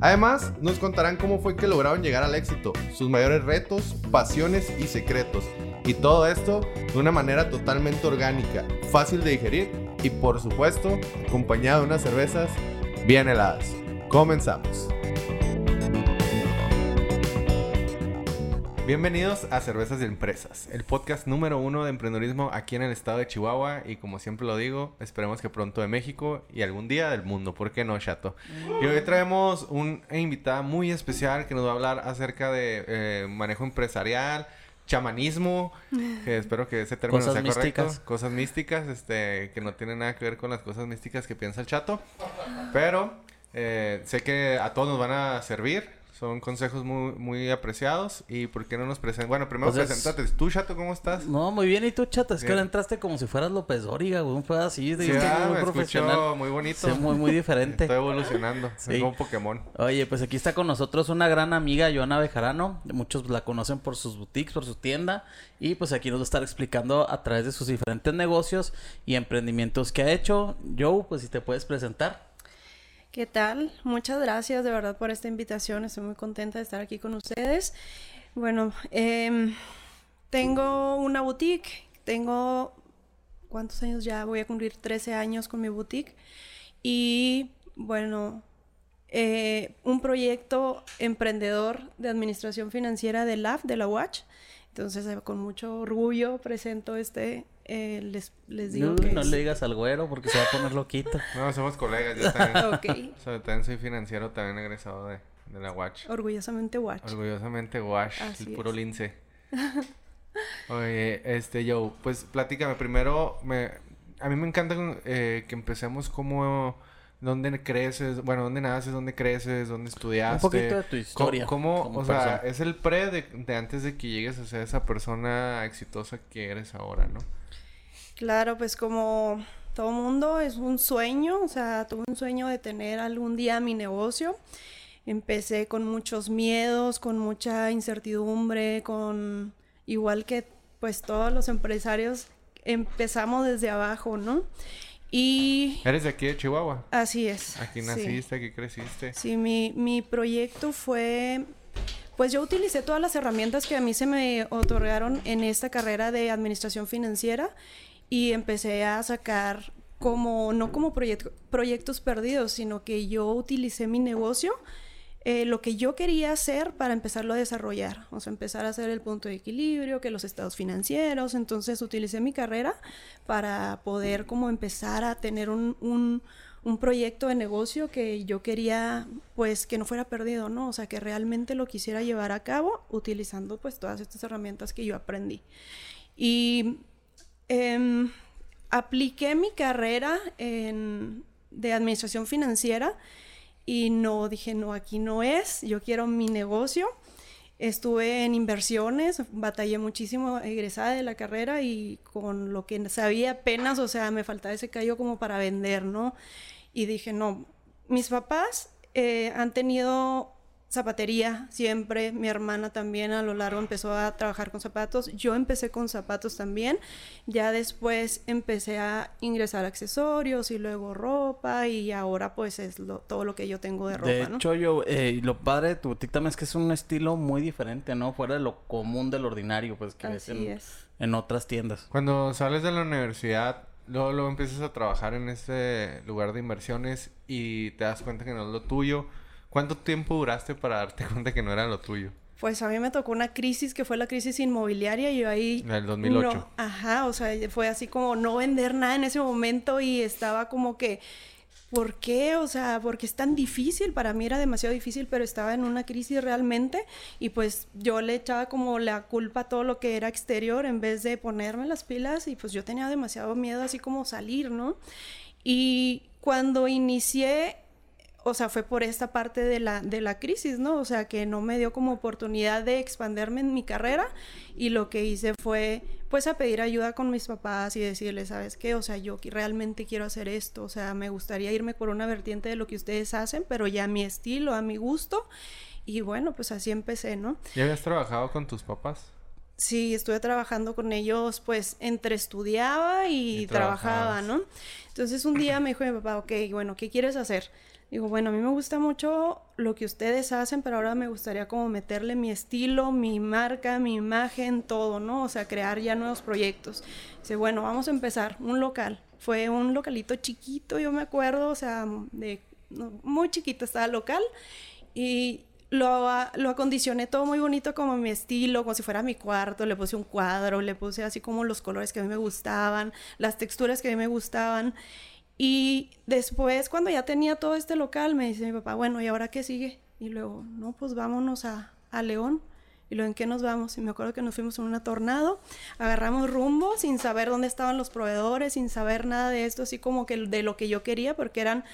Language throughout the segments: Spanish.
Además, nos contarán cómo fue que lograron llegar al éxito, sus mayores retos, pasiones y secretos. Y todo esto de una manera totalmente orgánica, fácil de digerir y por supuesto acompañado de unas cervezas bien heladas. Comenzamos. Bienvenidos a Cervezas de Empresas, el podcast número uno de emprendedorismo aquí en el estado de Chihuahua. Y como siempre lo digo, esperemos que pronto de México y algún día del mundo, ¿por qué no, chato? Y hoy traemos una invitada muy especial que nos va a hablar acerca de eh, manejo empresarial, chamanismo, que espero que ese término sea correcto, cosas místicas, este, que no tienen nada que ver con las cosas místicas que piensa el chato, pero eh, sé que a todos nos van a servir, son consejos muy, muy apreciados. ¿Y por qué no nos presentas? Bueno, primero pues presentate. ¿Tú, Chato, cómo estás? No, muy bien. ¿Y tú, Chato? Es que ahora entraste como si fueras López Dóriga, güey. Un así. De sí, ah, muy profesional. muy bonito. Sí, muy, muy diferente. Estoy evolucionando. Sí. Es como Pokémon. Oye, pues aquí está con nosotros una gran amiga, Joana Bejarano. Muchos la conocen por sus boutiques, por su tienda. Y pues aquí nos va a estar explicando a través de sus diferentes negocios y emprendimientos que ha hecho. Joe, pues si te puedes presentar. ¿Qué tal? Muchas gracias de verdad por esta invitación. Estoy muy contenta de estar aquí con ustedes. Bueno, em, tengo una boutique. Tengo, ¿cuántos años ya? Voy a cumplir 13 años con mi boutique. Y bueno, eh, un proyecto emprendedor de administración financiera de LAF, de la Watch. Entonces, eh, con mucho orgullo presento este, eh, les, les, digo no, que no le digas al güero porque se va a poner loquito. No, somos colegas, yo también. okay. también soy financiero, también egresado de, de la Watch. Orgullosamente Watch. Orgullosamente Watch, el puro lince. Oye, este, yo, pues platícame primero, me, a mí me encanta eh, que empecemos como dónde creces, bueno, dónde naces, dónde creces, dónde estudiaste. Un poquito de tu historia. ¿Cómo, o sea, es el pre de, de, antes de que llegues a ser esa persona exitosa que eres ahora, ¿no? Claro, pues como todo mundo es un sueño, o sea, tuve un sueño de tener algún día mi negocio. Empecé con muchos miedos, con mucha incertidumbre, con igual que pues todos los empresarios empezamos desde abajo, ¿no? Y... ¿Eres de aquí de Chihuahua? Así es. Aquí naciste, aquí creciste. Sí, mi, mi proyecto fue pues yo utilicé todas las herramientas que a mí se me otorgaron en esta carrera de administración financiera y empecé a sacar como, no como proyectos perdidos, sino que yo utilicé mi negocio, eh, lo que yo quería hacer para empezarlo a desarrollar, o sea, empezar a hacer el punto de equilibrio, que los estados financieros, entonces utilicé mi carrera para poder como empezar a tener un, un, un proyecto de negocio que yo quería pues que no fuera perdido, ¿no? O sea, que realmente lo quisiera llevar a cabo utilizando pues todas estas herramientas que yo aprendí. Y Em, apliqué mi carrera de administración financiera y no dije, no, aquí no es, yo quiero mi negocio. Estuve en inversiones, batallé muchísimo egresada de la carrera y con lo que sabía apenas, o sea, me faltaba ese callo como para vender, ¿no? Y dije, no, mis papás eh, han tenido zapatería siempre, mi hermana también a lo largo empezó a trabajar con zapatos, yo empecé con zapatos también, ya después empecé a ingresar accesorios y luego ropa y ahora pues es todo lo que yo tengo de ropa. De hecho yo, eh, lo padre de tu boutique también es que es un estilo muy diferente, ¿no? Fuera de lo común del ordinario, pues que ves en, en otras tiendas. Cuando sales de la universidad, luego, luego empiezas a trabajar en ese lugar de inversiones y te das cuenta que no es lo tuyo ¿Cuánto tiempo duraste para darte cuenta que no era lo tuyo? Pues a mí me tocó una crisis que fue la crisis inmobiliaria y yo ahí... En el 2008. ajá, o sea, fue así como no vender nada en ese momento y estaba como que... ¿Por qué? O sea, porque es tan difícil. Para mí era demasiado difícil, pero estaba en una crisis realmente. Y pues yo le echaba como la culpa a todo lo que era exterior en vez de ponerme las pilas. Y pues yo tenía demasiado miedo así como salir, ¿no? Y cuando inicié o sea, fue por esta parte de la, de la crisis, ¿no? O sea, que no me dio como oportunidad de expanderme en mi carrera y lo que hice fue, pues, a pedir ayuda con mis papás y decirles, ¿sabes qué? O sea, yo realmente quiero hacer esto, o sea, me gustaría irme por una vertiente de lo que ustedes hacen, pero ya a mi estilo, a mi gusto. Y bueno, pues así empecé, ¿no? ¿Ya habías trabajado con tus papás? Sí, estuve trabajando con ellos, pues entre estudiaba y, trabajaba, ¿no? Entonces un día me dijo mi papá, ok, bueno, ¿qué quieres hacer? Digo, bueno, a mí me gusta mucho lo que ustedes hacen, pero ahora me gustaría como meterle mi estilo, mi marca, mi imagen, todo, ¿no? O sea, crear ya nuevos proyectos. Dice, bueno, vamos a empezar, un local. Fue un localito chiquito, yo me acuerdo, o sea, de muy chiquito estaba el local y lo, lo, acondicioné todo muy bonito como mi estilo, como si fuera mi cuarto, le puse un cuadro, le puse así como los colores que a mí me gustaban, las texturas que a mí me gustaban. Y después, cuando ya tenía todo este local, me dice mi papá, bueno, ¿y ahora qué sigue? Y luego, no, pues vámonos a, a León. Y luego, ¿en qué nos vamos? Y me acuerdo que nos fuimos en una tornado, agarramos rumbo sin saber dónde estaban los proveedores, sin saber nada de esto, así como que de lo que yo quería, porque eran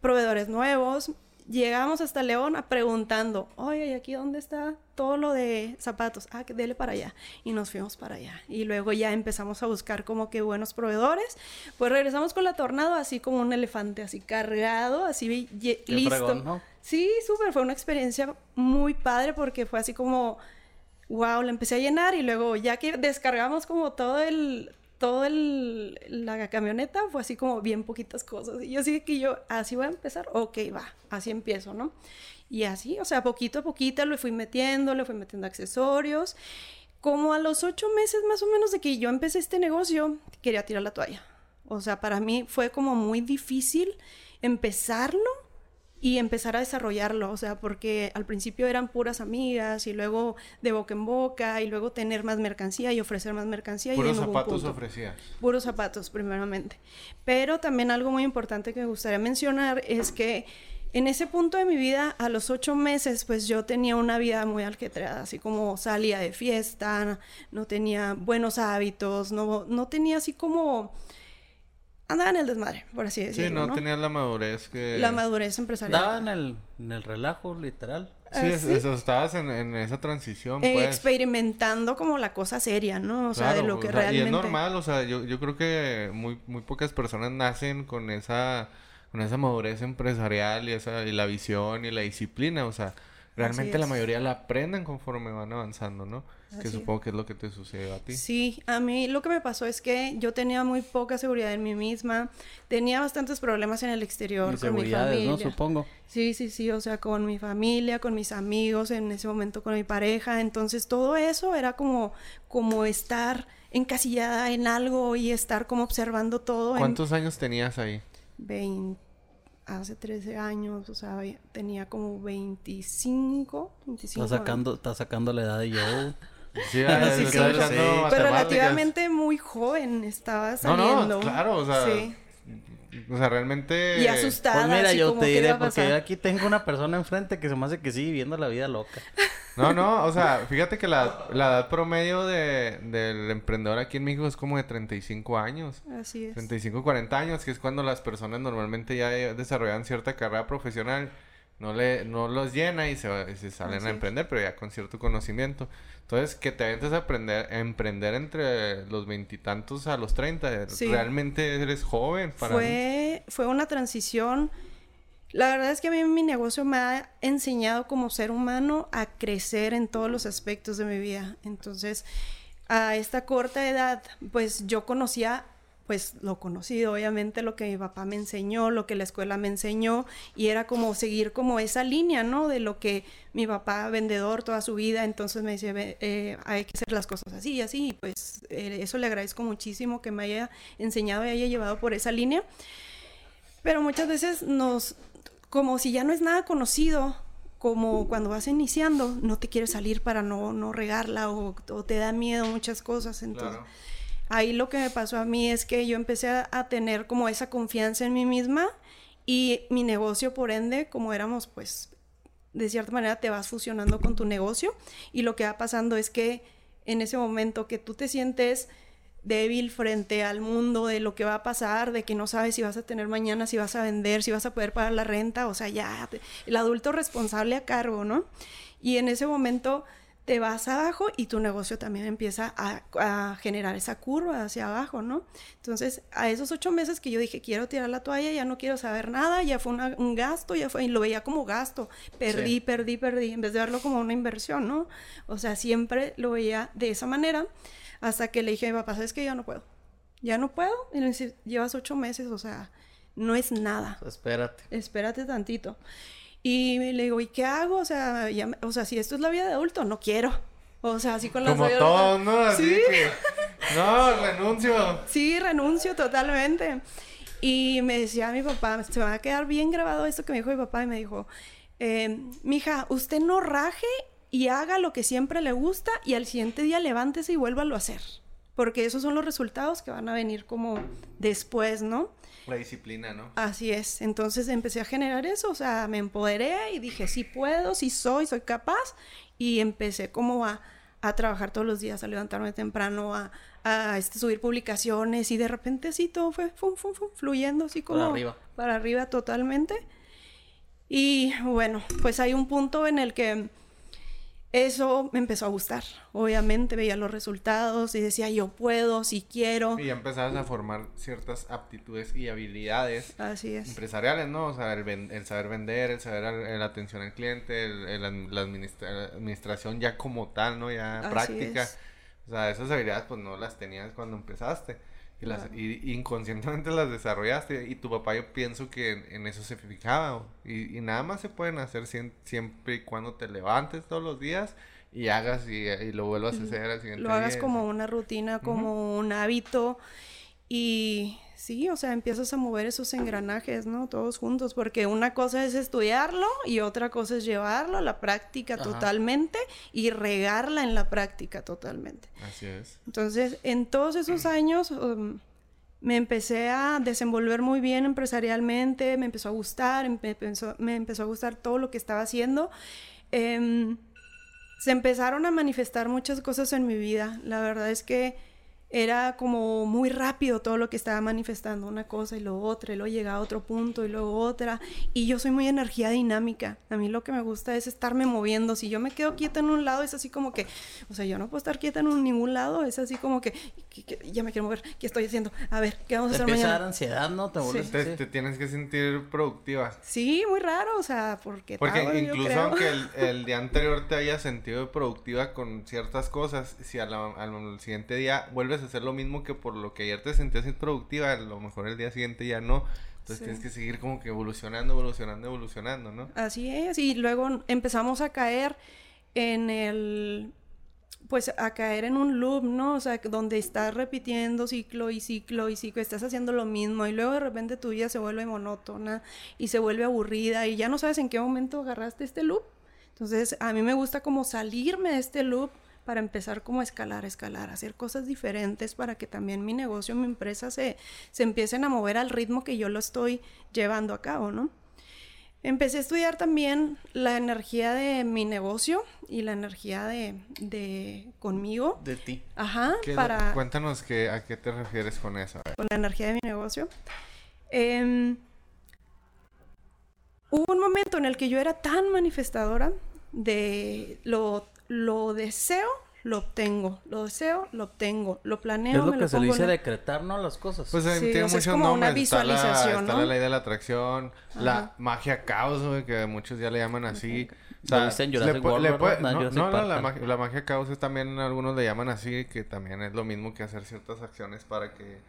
proveedores nuevos, llegamos hasta León preguntando, oye, ¿y aquí dónde está todo lo de zapatos? Ah, que dele para allá. Y nos fuimos para allá. Y luego ya empezamos a buscar como que buenos proveedores. Pues regresamos con la tornado así como un elefante, así cargado, así listo. Sí, súper. Fue una experiencia muy padre porque fue así como, wow, la empecé a llenar y luego ya que descargamos como todo el todo el, la camioneta fue así como bien poquitas cosas. Y yo sí que yo, así voy a empezar, ok, va, así empiezo, ¿no? Y así, o sea, poquito a poquito le fui metiendo, le fui metiendo accesorios. Como a los ocho meses más o menos de que yo empecé este negocio, quería tirar la toalla. O sea, para mí fue como muy difícil empezarlo y empezar a desarrollarlo, o sea, porque al principio eran puras amigas y luego de boca en boca y luego tener más mercancía y ofrecer más mercancía. Puros zapatos ofrecías. Puros zapatos, primeramente. Pero también algo muy importante que me gustaría mencionar es que en ese punto de mi vida, a los ocho meses, pues yo tenía una vida muy alquetrada, así como salía de fiesta, no tenía buenos hábitos, no, no tenía así como andaba en el desmadre, por así decirlo. Sí, no, tenía la madurez que. La madurez empresarial. Estaba en el, en el relajo, literal. Sí, ah, Eso, estabas en, en, esa transición. Eh, pues. experimentando como la cosa seria, ¿no? O sea, de lo que realmente. Y es normal, o sea, yo, yo creo que muy, muy pocas personas nacen con esa, con esa madurez empresarial y, esa, y la visión y la disciplina, o sea. Realmente la mayoría la aprenden conforme van avanzando, ¿no? Que supongo que es lo que te sucedió a ti. Sí, a mí lo que me pasó es que yo tenía muy poca seguridad en mí misma, tenía bastantes problemas en el exterior con mi familia. ¿no? Supongo. Sí, sí, sí, o sea, con mi familia, con mis amigos, en ese momento con mi pareja, entonces todo eso era como como estar encasillada en algo y estar como observando todo. ¿Cuántos años tenías ahí? 20 hace 13 años, o sea, tenía como 25, 25 Está sacando, está sacando la edad de yo. Sí, sí, sí, Pero relativamente muy joven estaba saliendo. No, no, claro, o sea, o sea, realmente... Y asustada. Pues mira, yo te diré, porque yo aquí tengo una persona enfrente que se me hace que sigue viviendo la vida loca. No, no, o sea, fíjate que la, la edad promedio de, del emprendedor aquí en México es como de 35 años. Así es. 35, 40 años, que es cuando las personas normalmente ya desarrollan cierta carrera profesional. No, le, no los llena y se, se salen a emprender, pero ya con cierto conocimiento. Entonces, que te aventes a aprender, a emprender entre los veintitantos a los treinta, realmente eres joven para fue, Fue una transición. La verdad es que a mí mi negocio me ha enseñado como ser humano a crecer en todos los aspectos de mi vida. Entonces, a esta corta edad, pues yo conocía pues lo conocido, obviamente lo que mi papá me enseñó, lo que la escuela me enseñó, y era como seguir como esa línea, ¿no? De lo que mi papá, vendedor toda su vida, entonces me decía, eh, hay que hacer las cosas así y así, pues eh, eso le agradezco muchísimo que me haya enseñado y haya llevado por esa línea. Pero muchas veces nos, como si ya no es nada conocido, como cuando vas iniciando, no te quieres salir para no, no regarla o, te da miedo muchas cosas, entonces ahí lo que me pasó a mí es que yo empecé a, tener como esa confianza en mí misma y mi negocio, por ende, como éramos, pues, de cierta manera te vas fusionando con tu negocio y lo que va pasando es que en ese momento que tú te sientes débil frente al mundo, de lo que va a pasar, de que no sabes si vas a tener mañana, si vas a vender, si vas a poder pagar la renta, o sea, ya el adulto responsable a cargo, ¿no? Y en ese momento te vas abajo y tu negocio también empieza a, generar esa curva hacia abajo, ¿no? Entonces, a esos ocho meses que yo dije, quiero tirar la toalla, ya no quiero saber nada, ya fue un gasto, ya fue, y lo veía como gasto, perdí, perdí, perdí, en vez de verlo como una inversión, ¿no? O sea, siempre lo veía de esa manera, hasta que le dije a mi papá, ¿sabes que Ya no puedo, ya no puedo, y le dice, llevas ocho meses, o sea, no es nada. Espérate. Espérate tantito. Y le digo, ¿y qué hago? O sea, o sea, si esto es la vida de adulto, no quiero. O sea, así con las Como ¿no? Así ¿Sí? que... No, renuncio. Sí, renuncio totalmente. Y me decía mi papá, se va a quedar bien grabado esto que me dijo mi papá. Y me dijo, eh, mija, usted no raje y haga lo que siempre le gusta y al siguiente día levántese y vuélvalo a hacer. Porque esos son los resultados que van a venir como después, ¿no? La disciplina, ¿no? Así es. Entonces empecé a generar eso, o sea, me empoderé y dije, sí puedo, sí soy, soy capaz. Y empecé como a, trabajar todos los días, a levantarme temprano, a, a este, subir publicaciones y de repente así todo fue fum, fum, fum, fluyendo así como... Para arriba. Para arriba totalmente. Y bueno, pues hay un punto en el que eso me empezó a gustar. Obviamente veía los resultados y decía, yo puedo, si quiero. Y ya empezabas a formar ciertas aptitudes y habilidades Así es. empresariales, ¿no? O sea, el, saber vender, el saber la atención al cliente, el, la administración ya como tal, ¿no? Ya práctica. O sea, esas habilidades pues no las tenías cuando empezaste. Y, las, y, inconscientemente las desarrollaste. Y tu papá yo pienso que en, eso se fijaba. Y, y, nada más se pueden hacer siempre y cuando te levantes todos los días y hagas y, lo vuelvas a hacer al siguiente Lo hagas como una rutina, como un hábito. Y sí, o sea, empiezas a mover esos engranajes, ¿no? Todos juntos, porque una cosa es estudiarlo y otra cosa es llevarlo a la práctica totalmente y regarla en la práctica totalmente. Así es. Entonces, en todos esos años um, me empecé a desenvolver muy bien empresarialmente, me empezó a gustar, me empezó, me empezó a gustar todo lo que estaba haciendo. Em, se empezaron a manifestar muchas cosas en mi vida. La verdad es que era como muy rápido todo lo que estaba manifestando, una cosa y luego otra, y luego llegaba a otro punto y luego otra. Y yo soy muy energía dinámica. A mí lo que me gusta es estarme moviendo. Si yo me quedo quieta en un lado, es así como que, o sea, yo no puedo estar quieta en ningún lado, es así como que, ya me quiero mover, ¿qué estoy haciendo? A ver, ¿qué vamos a hacer mañana? a dar ansiedad, ¿no? Te, te, tienes que sentir productiva. Sí, muy raro, o sea, porque... Porque incluso aunque el, el, día anterior te haya sentido productiva con ciertas cosas, si al siguiente día vuelves hacer lo mismo que por lo que ayer te sentías improductiva, a lo mejor el día siguiente ya no. Entonces tienes que seguir como que evolucionando, evolucionando, evolucionando, ¿no? Así es, y luego empezamos a caer en el pues a caer en un loop, ¿no? O sea, donde estás repitiendo ciclo y ciclo y ciclo, estás haciendo lo mismo y luego de repente tu vida se vuelve monótona y se vuelve aburrida y ya no sabes en qué momento agarraste este loop. Entonces, a mí me gusta como salirme de este loop para empezar como a escalar, escalar, hacer cosas diferentes para que también mi negocio, mi empresa se, se empiecen a mover al ritmo que yo lo estoy llevando a cabo, ¿no? Empecé a estudiar también la energía de mi negocio y la energía de, de conmigo. De ti. Ajá. Para... Cuéntanos que, a qué te refieres con eso. Con la energía de mi negocio. Em, hubo un momento en el que yo era tan manifestadora de lo lo deseo, lo obtengo. Lo deseo, lo obtengo. Lo planeo, Es lo que se le dice decretar, ¿no? Las cosas. Pues sí, tiene muchos nombres. Una visualización, está la, ley de la atracción, la magia caos, que muchos ya le llaman así. O sea, no, no, la, magia, la, magia caos es también, algunos le llaman así, que también es lo mismo que hacer ciertas acciones para que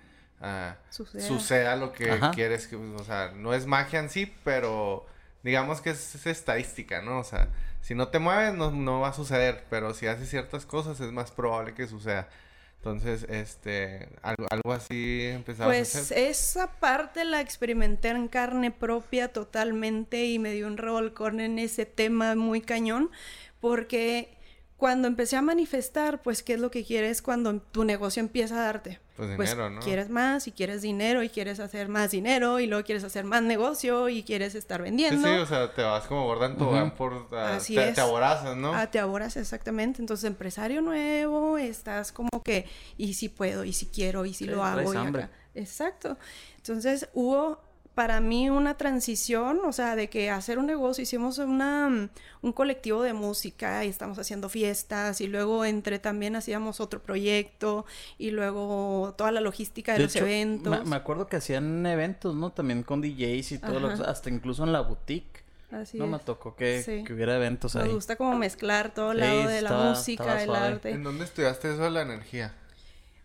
uh, suceda. lo que quieres. Que, o sea, no es magia en sí, pero digamos que es estadística, ¿no? O sea, si no te mueves no, no va a suceder, pero si haces ciertas cosas es más probable que suceda. Entonces, este, algo, algo así empezaba pues a hacer. esa parte la experimenté en carne propia totalmente y me dio un revolcón en ese tema muy cañón, porque cuando empecé a manifestar, pues, ¿qué es lo que quieres cuando tu negocio empieza a darte? Pues dinero, ¿no? Quieres más y quieres dinero y quieres hacer más dinero y luego quieres hacer más negocio y quieres estar vendiendo. sí, o sea, te vas como van por... ah, Así te, es. te aborazas, ¿no? Ah, te aboras exactamente. Entonces, empresario nuevo, estás como que, y si puedo, y si quiero, y si Sí, lo hago. y hambre. acá. Exacto. Entonces, hubo para mí una transición, o sea, de que hacer un negocio, hicimos una, mm, un colectivo de música y estamos haciendo fiestas y luego entre también hacíamos otro proyecto y luego toda la logística de, De los hecho, eventos. Me, me acuerdo que hacían eventos, ¿no? También con DJs y todo, lo que- Ajá. hasta incluso en la boutique. Así no me tocó que, Sí. que hubiera eventos ahí. gusta como mezclar todo el Sí, lado de la música, el arte. ¿En dónde estudiaste eso de la energía?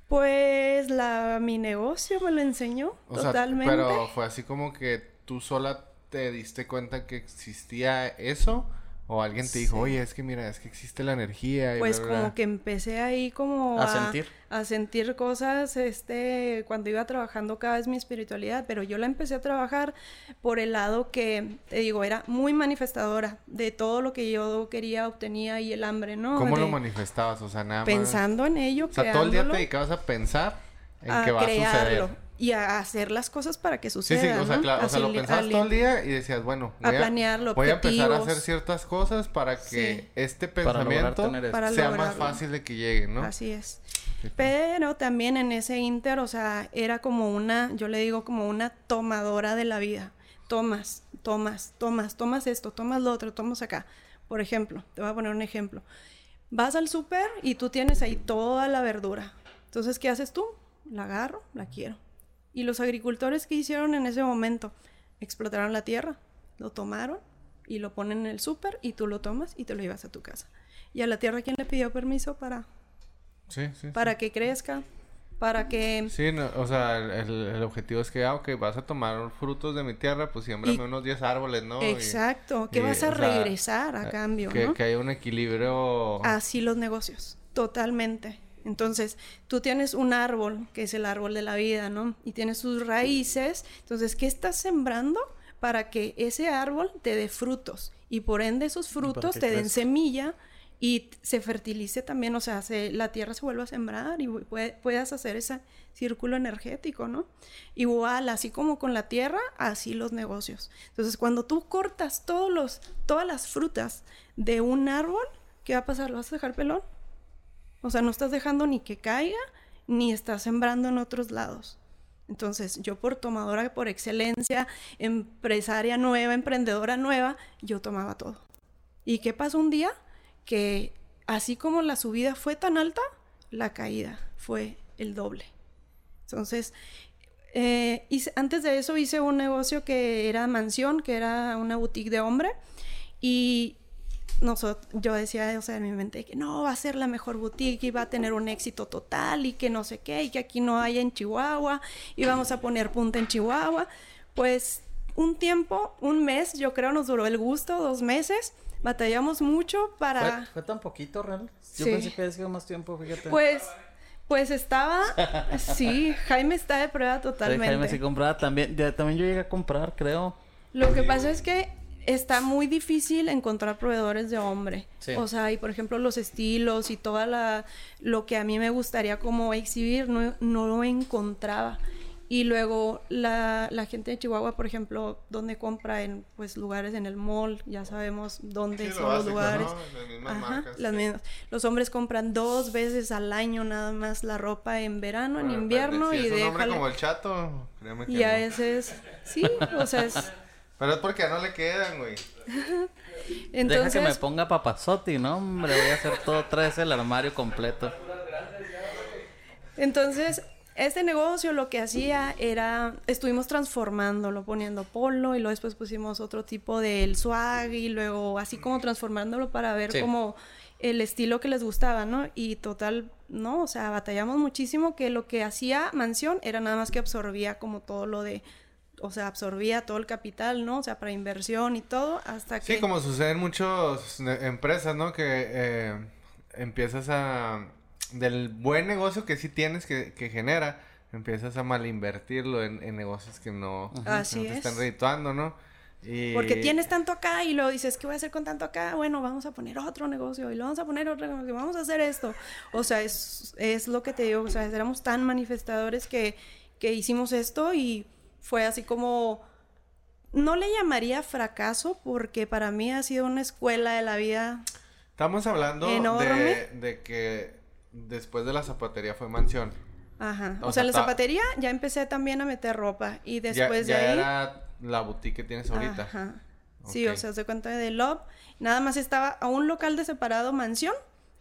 Pues la mi negocio me lo enseñó O sea, totalmente. pero fue así como que tú sola te diste cuenta que existía eso o alguien te dijo, oye, es que mira, es que existe la energía y pues bla, bla, como bla"? que empecé ahí como A sentir. a sentir cosas este cuando iba trabajando cada vez mi espiritualidad, pero yo la empecé a trabajar por el lado que te digo, era muy manifestadora de todo lo que yo quería, obtenía y el hambre, ¿no? ¿Cómo lo manifestabas? O sea, nada más. pensando en ello, O sea, todo el día te dedicabas a pensar en a que va a suceder. Y a hacer las cosas para que Sí, suceda, sí, o sea, ¿no? claro, o sea, lo pensabas todo el día y decías, bueno, A voy planearlo, voy a empezar a hacer ciertas cosas para que Sí. este pensamiento. Para sea más fácil de que llegue, ¿no? Así es. Sí. Pero también en ese inter, o sea, era como una, yo le digo como una tomadora de la vida. Tomas, tomas, tomas, tomas esto, tomas lo otro, tomas acá. Por ejemplo, te voy a poner un ejemplo. Vas al súper y tú tienes ahí toda la verdura. Entonces, ¿qué haces tú? La agarro, la quiero. Y los agricultores, ¿qué hicieron en ese momento? Explotaron la tierra, lo tomaron y lo ponen en el súper y tú lo tomas y te lo llevas a tu casa. Y a la tierra, ¿quién le pidió permiso para Sí, sí. para que crezca, para que... Sí, no, o sea, el, el- objetivo es que, ah, ok, vas a tomar frutos de mi tierra, pues siémbrame Y- unos 10 árboles, ¿no? Exacto, que vas a sea, regresar a eh, cambio, que, ¿no? que haya un equilibrio. Así los negocios, totalmente. Entonces, tú tienes un árbol, que es el árbol de la vida, ¿no? Y tienes sus raíces. Entonces, ¿qué estás sembrando? Para que ese árbol te dé frutos. Y por ende, esos frutos te den semilla y se fertilice también. O sea, se- la tierra se vuelve a sembrar y pu- puede- puedas hacer ese círculo energético, ¿no? Igual, así como con la tierra, así los negocios. Entonces, cuando tú cortas todos los, todas las frutas de un árbol, ¿qué va a pasar? ¿Lo vas a dejar pelón? O sea, no estás dejando ni que caiga, ni estás sembrando en otros lados. Entonces, yo por tomadora por excelencia, empresaria nueva, emprendedora nueva, yo tomaba todo. ¿Y qué pasó un día? Que así como la subida fue tan alta, la caída fue el doble. Entonces, eh, antes de eso hice un negocio que era mansión, que era una boutique de hombre. Y nosotros, yo decía, o sea, en mi mente, que no, va a ser la mejor boutique y va a tener un éxito total y que no sé qué, y que aquí no haya en Chihuahua y vamos a poner punta en Chihuahua. Pues un tiempo, un mes, yo creo nos duró el gusto, dos meses. Batallamos mucho para... ¿Fue, fue tan poquito, real? Yo Sí. pensé que había sido más tiempo, fíjate. Pues, pues estaba, sí, Jaime está de prueba Sí, totalmente. Jaime sí compraba también. ya- también yo llegué a comprar, creo. Lo que pasa es que está muy difícil encontrar proveedores de hombre. Sí. O sea, y por ejemplo los estilos y toda la lo que a mí me gustaría como exhibir no, no lo encontraba. Y luego la, la gente de Chihuahua, por ejemplo, donde compra en pues lugares en el mall, ya sabemos dónde Sí, lo son los básico, lugares. ¿no? Las mismas Ajá, marcas. las mismas. Los hombres compran dos veces al año nada más la ropa en verano, en Bueno, invierno si y es un hombre déjale. como el chato, créeme que Y a no. ese es, sí, o sea, es, Pero es porque no le quedan, güey. entonces... Deja que me ponga papazotti, ¿no? Hombre, voy a hacer todo vez el armario completo. Entonces, este negocio lo que hacía era, estuvimos transformándolo, poniendo polo y luego después pusimos otro tipo del swag y luego así como transformándolo para ver Sí. como el estilo que les gustaba, ¿no? Y total, no, o sea, batallamos muchísimo que lo que hacía Mansión era nada más que absorbía como todo lo de, o sea, absorbía todo el capital, ¿no? O sea, para inversión y todo, hasta que... Sí, como sucede en muchas ne- empresas, ¿no? Que eh, empiezas a... Del buen negocio que sí tienes que, que genera, empiezas a malinvertirlo en, en negocios que no, Así no te es. están redituando, ¿no? Y- Porque tienes tanto acá y luego dices, ¿qué voy a hacer con tanto acá? Bueno, vamos a poner otro negocio y lo vamos a poner otro negocio, vamos a hacer esto. O sea, es, es lo que te digo, o sea, éramos tan manifestadores que, que hicimos esto y fue así como, no le llamaría fracaso porque para mí ha sido una escuela de la vida. Estamos hablando Enorme. de, de que después de la zapatería fue mansión. Ajá. O O, sea, en la zapatería ya empecé también a meter ropa y después ya, de ya ahí... era la boutique que tienes ahorita. Ajá. Sí, o sea, se cuenta de Love. Nada más estaba a un local de separado mansión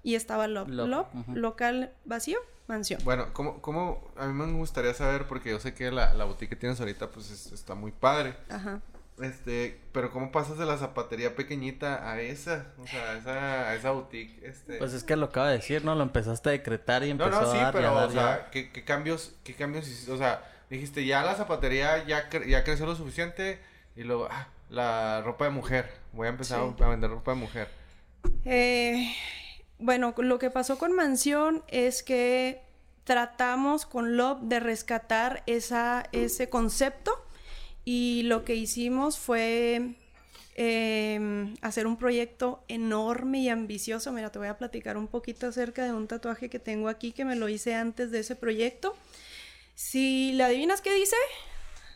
y estaba Love. Love, local vacío, mansión. Bueno, ¿cómo, cómo, a mí me gustaría saber, porque yo sé que la, la boutique que tienes ahorita, pues es- está muy padre. Ajá. Este, pero ¿cómo pasas de la zapatería pequeñita a esa? O sea, a esa, a esa boutique, este... Pues es que lo acaba de decir, ¿no? Lo empezaste a decretar y no, empezó no, sí, a dar y a pero, dar o sea, ¿qué, qué cambios, qué cambios hiciste? O sea, dijiste, ya la zapatería ya, cre- ya creció lo suficiente y luego, ah, la ropa de mujer. Voy a empezar Sí. a vender ropa de mujer. Eh, bueno, lo que pasó con Mansión es que tratamos con Love de rescatar esa, ese concepto y lo que hicimos fue eh, hacer un proyecto enorme y ambicioso. Mira, te voy a platicar un poquito acerca de un tatuaje que tengo aquí que me lo hice antes de ese proyecto. Si le adivinas qué dice,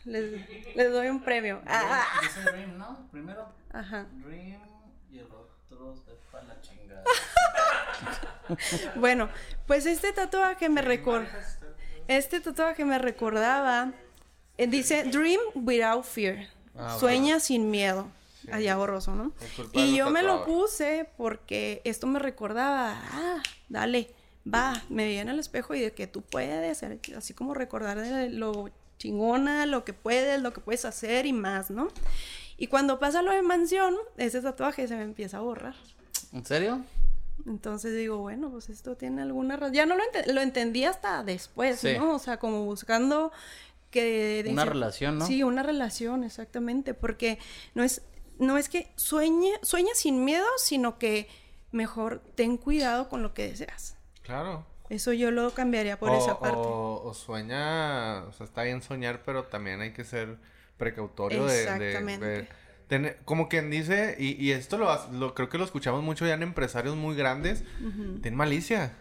les, les doy un premio. Ah, Dice Dream, ¿no? Primero ajá. Dream y el otro se la chingada. Bueno, pues este tatuaje me recuerda. Este tatuaje me recordaba. eh, dice Dream without fear. Ah, Sueña sin miedo. Allá borroso, ¿no? Y yo me lo puse porque esto me recordaba. Ah, dale, va. Me vi en el espejo y de que tú puedes. Así como recordar de lo chingona, lo que puedes, lo que puedes hacer y más, ¿no? Y cuando pasa lo de mansión, ese tatuaje se me empieza a borrar. ¿En serio? Entonces digo, bueno, pues esto tiene alguna razón. Ya no lo, lo entendí hasta después, Sí. ¿no? O sea, como buscando que... Una relación, ¿no? Sí, una relación, exactamente. Porque no es, no es que sueñe, sueña sin miedo, sino que mejor ten cuidado con lo que deseas. Claro. Eso yo lo cambiaría por o, esa parte. O, o sueña, o sea, está bien soñar, pero también hay que ser precautorio de- de, Exactamente. de como quien dice, y, y esto lo, lo creo que lo escuchamos mucho ya en empresarios muy grandes, ten malicia.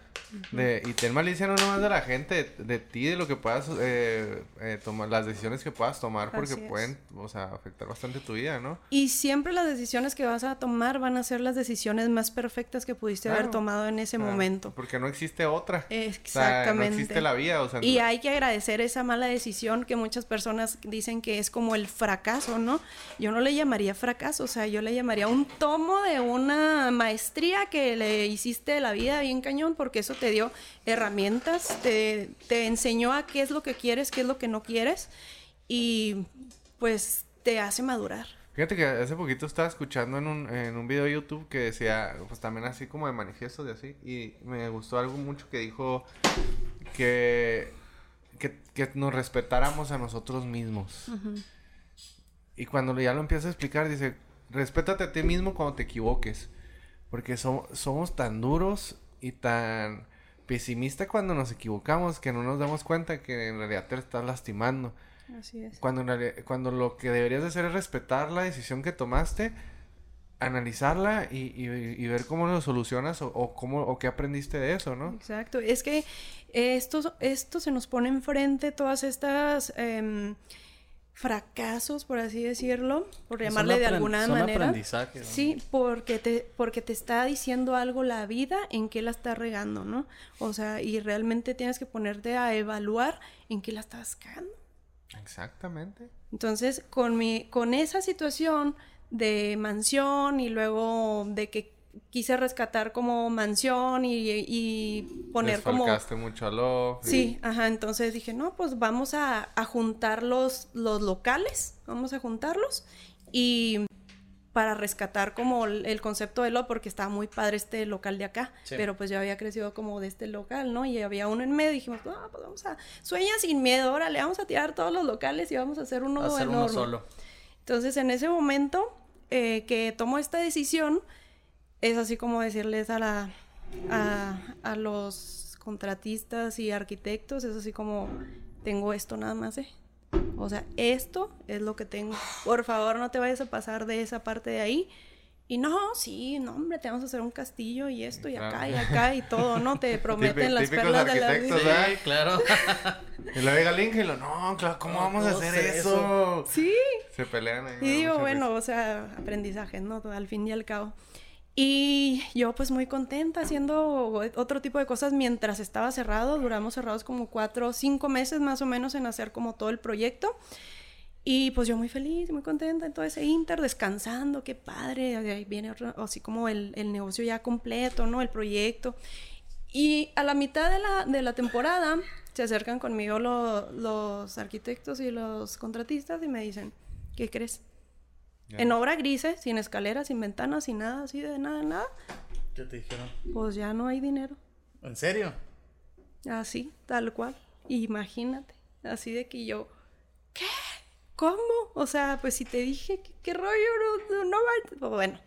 De, y ten malicia no nomás de la gente, de, de ti, de lo que puedas eh, eh, tomar, las decisiones que puedas tomar, porque pueden, o sea, afectar bastante tu vida, ¿no? Y siempre las decisiones que vas a tomar van a ser las decisiones más perfectas que pudiste haber Claro. tomado en ese O sea, momento. Porque no existe otra. O sea, Exactamente. no existe la vida, o sea, Y hay que agradecer esa mala decisión que muchas personas dicen que es como el fracaso, ¿no? Yo no le llamaría fracaso, o sea, yo le llamaría un tomo de una maestría que le hiciste de la vida bien cañón, porque eso te dio herramientas, te, te enseñó a qué es lo que quieres, qué es lo que no quieres, y pues te hace madurar. Fíjate que hace poquito estaba escuchando en un, en un video de YouTube que decía, pues también así como de manifiestos y así, y me gustó algo mucho que dijo que, que, que nos respetáramos a nosotros mismos. Y cuando ya lo empieza a explicar, dice, respétate a ti mismo cuando te equivoques, porque so- somos tan duros y tan pesimistas cuando nos equivocamos que no nos damos cuenta que en realidad te estás lastimando. Así es. Cuando, en reali- cuando lo que deberías de hacer es respetar la decisión que tomaste, analizarla y, y- y ver cómo lo solucionas o, o cómo o qué aprendiste de eso, ¿no? Exacto, es que esto, esto se nos pone enfrente todas estas em, fracasos, por así decirlo, por llamarle de alguna son manera. aprendizajes, ¿no? Sí, porque te, porque te está diciendo algo la vida en qué la está regando, ¿no? O sea, y realmente tienes que ponerte a evaluar en qué la estás cagando. Exactamente. Entonces, con mi, con esa situación de mansión y luego de que quise rescatar como mansión y, y poner como Desfalcaste mucho a Love. y- Sí, ajá, entonces dije, no, pues vamos a, a juntar los, los locales, vamos a juntarlos y para rescatar como el, concepto de lo, porque estaba muy padre este local de acá, Sí. pero pues yo había crecido como de este local, ¿no? Y había uno en medio y dijimos, no, pues vamos a, sueña sin miedo, órale, vamos a tirar todos los locales y vamos a hacer uno Hacer uno solo. Entonces, en ese momento eh, que tomo esta decisión, es así como decirles a la a, a los contratistas y arquitectos, es así como tengo esto nada más, ¿eh? O sea, esto es lo que tengo. Por favor, no te vayas a pasar de esa parte de ahí. Y no, sí, no, hombre, te vamos a hacer un castillo y esto y acá y acá y todo, ¿no? Te prometen las perlas de la vida. claro. Y luego llega el Inge y lo, no, claro, ¿cómo No, vamos a ¿cómo hacer eso? Sí. Se pelean ahí. Y digo, bueno, risa. o sea, aprendizaje, ¿no? Al fin y al cabo. Y yo pues muy contenta haciendo otro tipo de cosas mientras estaba cerrado. Duramos cerrados como cuatro o cinco meses más o menos en hacer como todo el proyecto. Y pues yo muy feliz, muy contenta en todo ese inter, descansando, qué padre. Ahí viene otro- así como el, el negocio ya completo, ¿no? El proyecto. Y a la mitad de la, de la temporada se acercan conmigo lo- los arquitectos y los contratistas y me dicen, ¿qué crees? En obra grise, sin escaleras, sin ventanas, sin nada, así de nada, nada, ¿Qué te dijeron? pues ya no hay dinero. ¿En serio? Así, tal cual. Imagínate. Así de que yo, ¿qué? ¿Cómo? O sea, pues si te dije, ¿qué, qué rollo? No, no, no va. Bueno,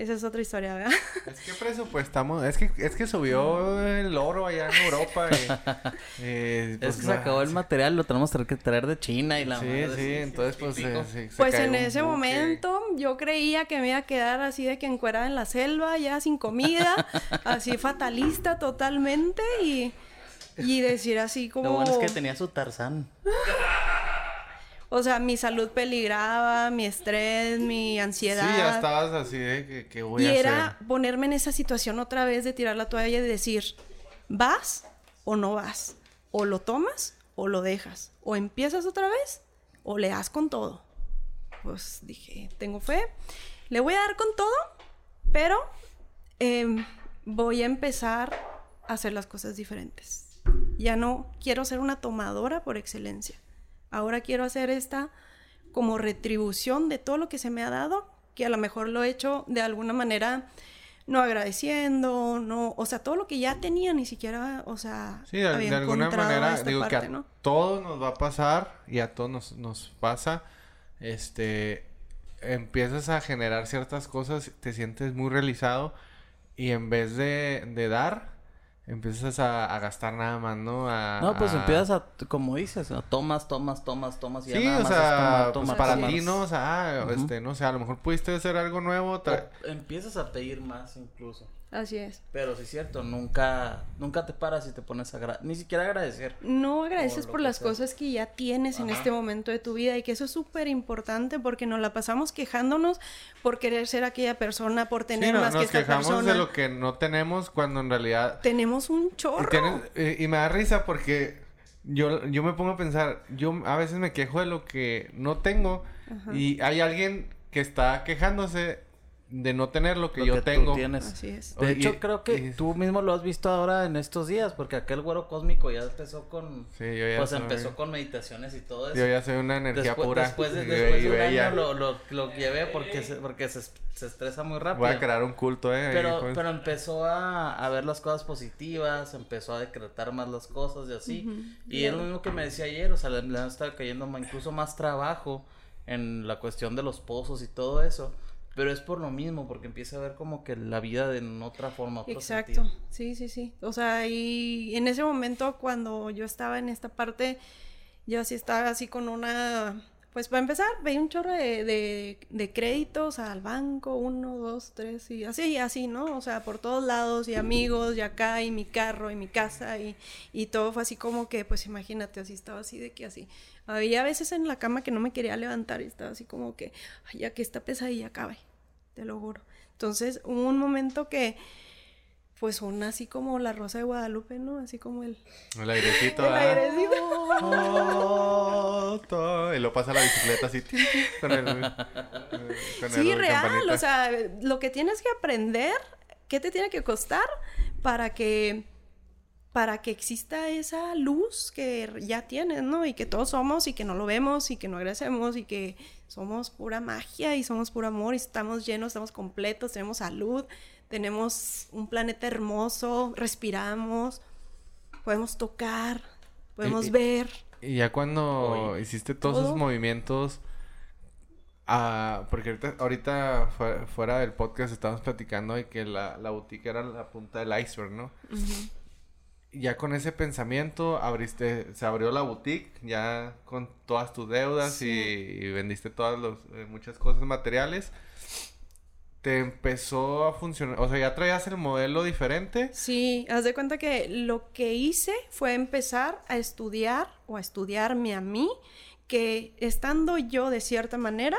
esa es otra historia, ¿verdad? Es que presupuestamos, es que, es que subió el oro allá en Europa. y, eh, Es pues, que se no, acabó el material, lo tenemos que traer de China y la Sí, madre, sí, entonces pues eh, se Pues cae en un ese buque. momento yo creía que me iba a quedar así de que encuerada en la selva, ya sin comida, así fatalista totalmente y, y decir así como... Lo bueno es que tenía su Tarzán. O sea, mi salud peligraba, mi estrés, mi ansiedad. Sí, ya estabas así de que, que voy y a era hacer. ponerme en esa situación otra vez de tirar la toalla y decir, ¿vas o no vas? O lo tomas o lo dejas. O empiezas otra vez o le das con todo. Pues dije, tengo fe, le voy a dar con todo, pero em, voy a empezar a hacer las cosas diferentes. Ya no quiero ser una tomadora por excelencia. Ahora quiero hacer esta como retribución de todo lo que se me ha dado, que a lo mejor lo he hecho de alguna manera no agradeciendo, no, o sea, todo lo que ya tenía ni siquiera, o sea, Sí, de, había de alguna manera, digo que parte, a ¿no? todos nos va a pasar y a todos nos, nos pasa, este, empiezas a generar ciertas cosas, te sientes muy realizado y en vez de, de dar, empiezas a, a gastar nada más, ¿no? A- No, pues a- empiezas a, como dices, a tomas, tomas, tomas, tomas y ya Sí, nada o más es sea, tomar, pues tomar, para tomar. ti, ¿no? O sea, ah, este, no sé, a lo mejor pudiste hacer algo nuevo. tra- O empiezas a pedir más incluso. Así es. Pero sí es cierto, nunca, nunca te paras y te pones a ni siquiera agradecer. No agradeces por las sea. cosas que ya tienes en este momento de tu vida y que eso es súper importante porque nos la pasamos quejándonos por querer ser aquella persona, por Sí, tener no- más que nos esta quejamos persona. de lo que no tenemos cuando en realidad Tenemos un Y, chorro. tienes- y me da risa porque yo, yo me pongo a pensar, yo a veces me quejo de lo que no tengo y hay alguien que está quejándose de no tener lo que Lo yo que tú tengo. tienes. Así es. De Oye, hecho, y- creo que y- tú mismo lo has visto ahora en estos días, porque aquel güero cósmico ya empezó con... Sí, yo ya Pues soy- empezó con meditaciones y todo eso. Yo ya soy una energía después, pura. Después de, y- después y de un bella. año lo, lo, lo llevé porque, se, porque se, se estresa muy rápido. Voy a crear un culto, eh. Pero, pues. pero empezó a, a ver las cosas positivas, empezó a decretar más las cosas y así. Y es lo mismo que me decía ayer, o sea, le, le estaba cayendo incluso más trabajo en la cuestión de los pozos y todo eso. Pero es por lo mismo, porque empieza a ver como que la vida de otra forma. otro Exacto, sentido. sí, sí, sí. O sea, y en ese momento cuando yo estaba en esta parte, yo así estaba así con una, pues para empezar, veía un chorro de, de, de créditos al banco, uno, dos, tres, y así, así, ¿no? O sea, por todos lados, y amigos, y acá, y mi carro, y mi casa, y, y todo fue así como que, pues imagínate, así estaba así de que así. Había veces en la cama que no me quería levantar y estaba así como que, ay, ya que esta pesadilla acabe, te lo juro. Entonces hubo un momento que, pues una así como la rosa de Guadalupe, ¿no? Así como el... El airecito, el ¿ah? airecito. Oh, to- y lo pasa la bicicleta así. con el, eh, con Sí, el real, campanita. o sea, lo que tienes que aprender, ¿qué te tiene que costar para que para que exista esa luz que ya tienes, ¿no? Y que todos somos y que no lo vemos y que no agradecemos y que somos pura magia y somos puro amor y estamos llenos, estamos completos, tenemos salud, tenemos un planeta hermoso, respiramos, podemos tocar, podemos Y- y- ver. Y ya cuando hiciste todos Todo. esos movimientos, ah, porque ahorita, ahorita fue- fuera del podcast estábamos platicando de que la, la boutique era la punta del iceberg, ¿no? Ya con ese pensamiento abriste, se abrió la boutique, ya con todas tus deudas y, vendiste todas los, eh, muchas cosas materiales. Te empezó a funcionar, o sea, ya traías el modelo diferente. Sí, haz de cuenta que lo que hice fue empezar a estudiar o a estudiarme a mí, que estando yo de cierta manera,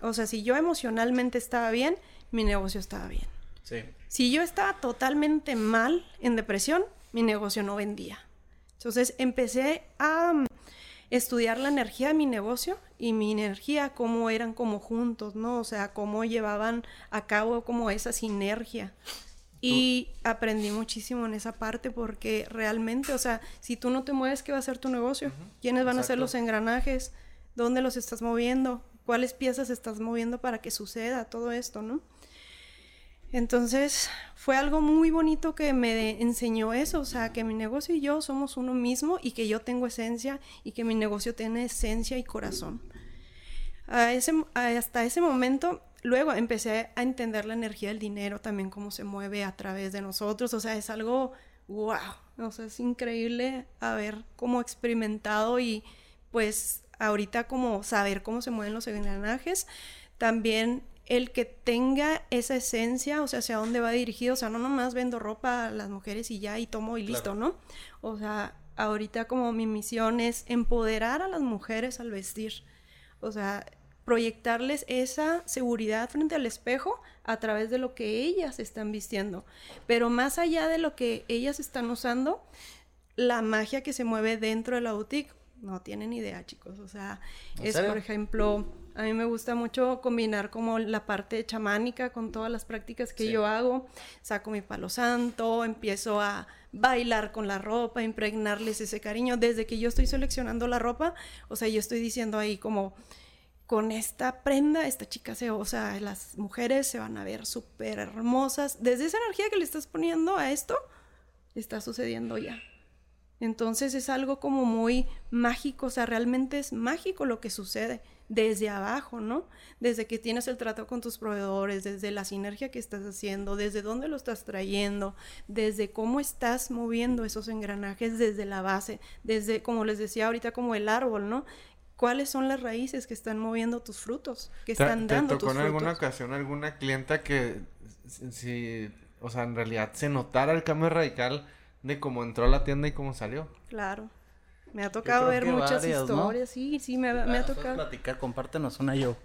o sea, si yo emocionalmente estaba bien, mi negocio estaba bien. Sí. Si yo estaba totalmente mal en depresión, mi negocio no vendía. Entonces empecé a mm, estudiar la energía de mi negocio y mi energía, cómo eran como juntos, ¿no? O sea, cómo llevaban a cabo como esa sinergia. Y aprendí muchísimo en esa parte porque realmente, o sea, si tú no te mueves, ¿qué va a ser tu negocio? ¿Quiénes van a ser los engranajes? ¿Dónde los estás moviendo? ¿Cuáles piezas estás moviendo para que suceda todo esto, no? Entonces fue algo muy bonito que me enseñó eso, o sea, que mi negocio y yo somos uno mismo y que yo tengo esencia y que mi negocio tiene esencia y corazón. hasta ese momento, luego empecé a entender la energía del dinero también, cómo se mueve a través de nosotros, o sea, es algo, wow, o sea, es increíble haber como experimentado y pues ahorita como saber cómo se mueven los engranajes. También el que tenga esa esencia, o sea, hacia dónde va dirigido, o sea, no nomás vendo ropa a las mujeres y ya y tomo y listo, ¿no? O sea, ahorita como mi misión es empoderar a las mujeres al vestir, o sea, proyectarles esa seguridad frente al espejo a través de lo que ellas están vistiendo, pero más allá de lo que ellas están usando, la magia que se mueve dentro de la boutique, no tienen idea, chicos, o sea, es por ejemplo a mí me gusta mucho combinar como la parte chamánica con todas las prácticas que yo hago. Saco mi palo santo, empiezo a bailar con la ropa, impregnarles ese cariño. Desde que yo estoy seleccionando la ropa, o sea, yo estoy diciendo ahí como con esta prenda, esta chica se, o sea, las mujeres se van a ver súper hermosas. Desde esa energía que le estás poniendo a esto, está sucediendo ya. Entonces es algo como muy mágico, o sea, realmente es mágico lo que sucede desde abajo, ¿no? Desde que tienes el trato con tus proveedores, desde la sinergia que estás haciendo, desde dónde lo estás trayendo, desde cómo estás moviendo esos engranajes desde la base, desde, como les decía ahorita, como el árbol, ¿no? ¿Cuáles son las raíces que están moviendo tus frutos, que están dando ¿Te tocó en alguna ocasión alguna clienta que, si, o sea, en realidad se notara el cambio radical de cómo entró a la tienda y cómo salió? Claro. Me ha tocado ver muchas historias, sí, sí, me, me ha tocado. platicar, compártenos una yo.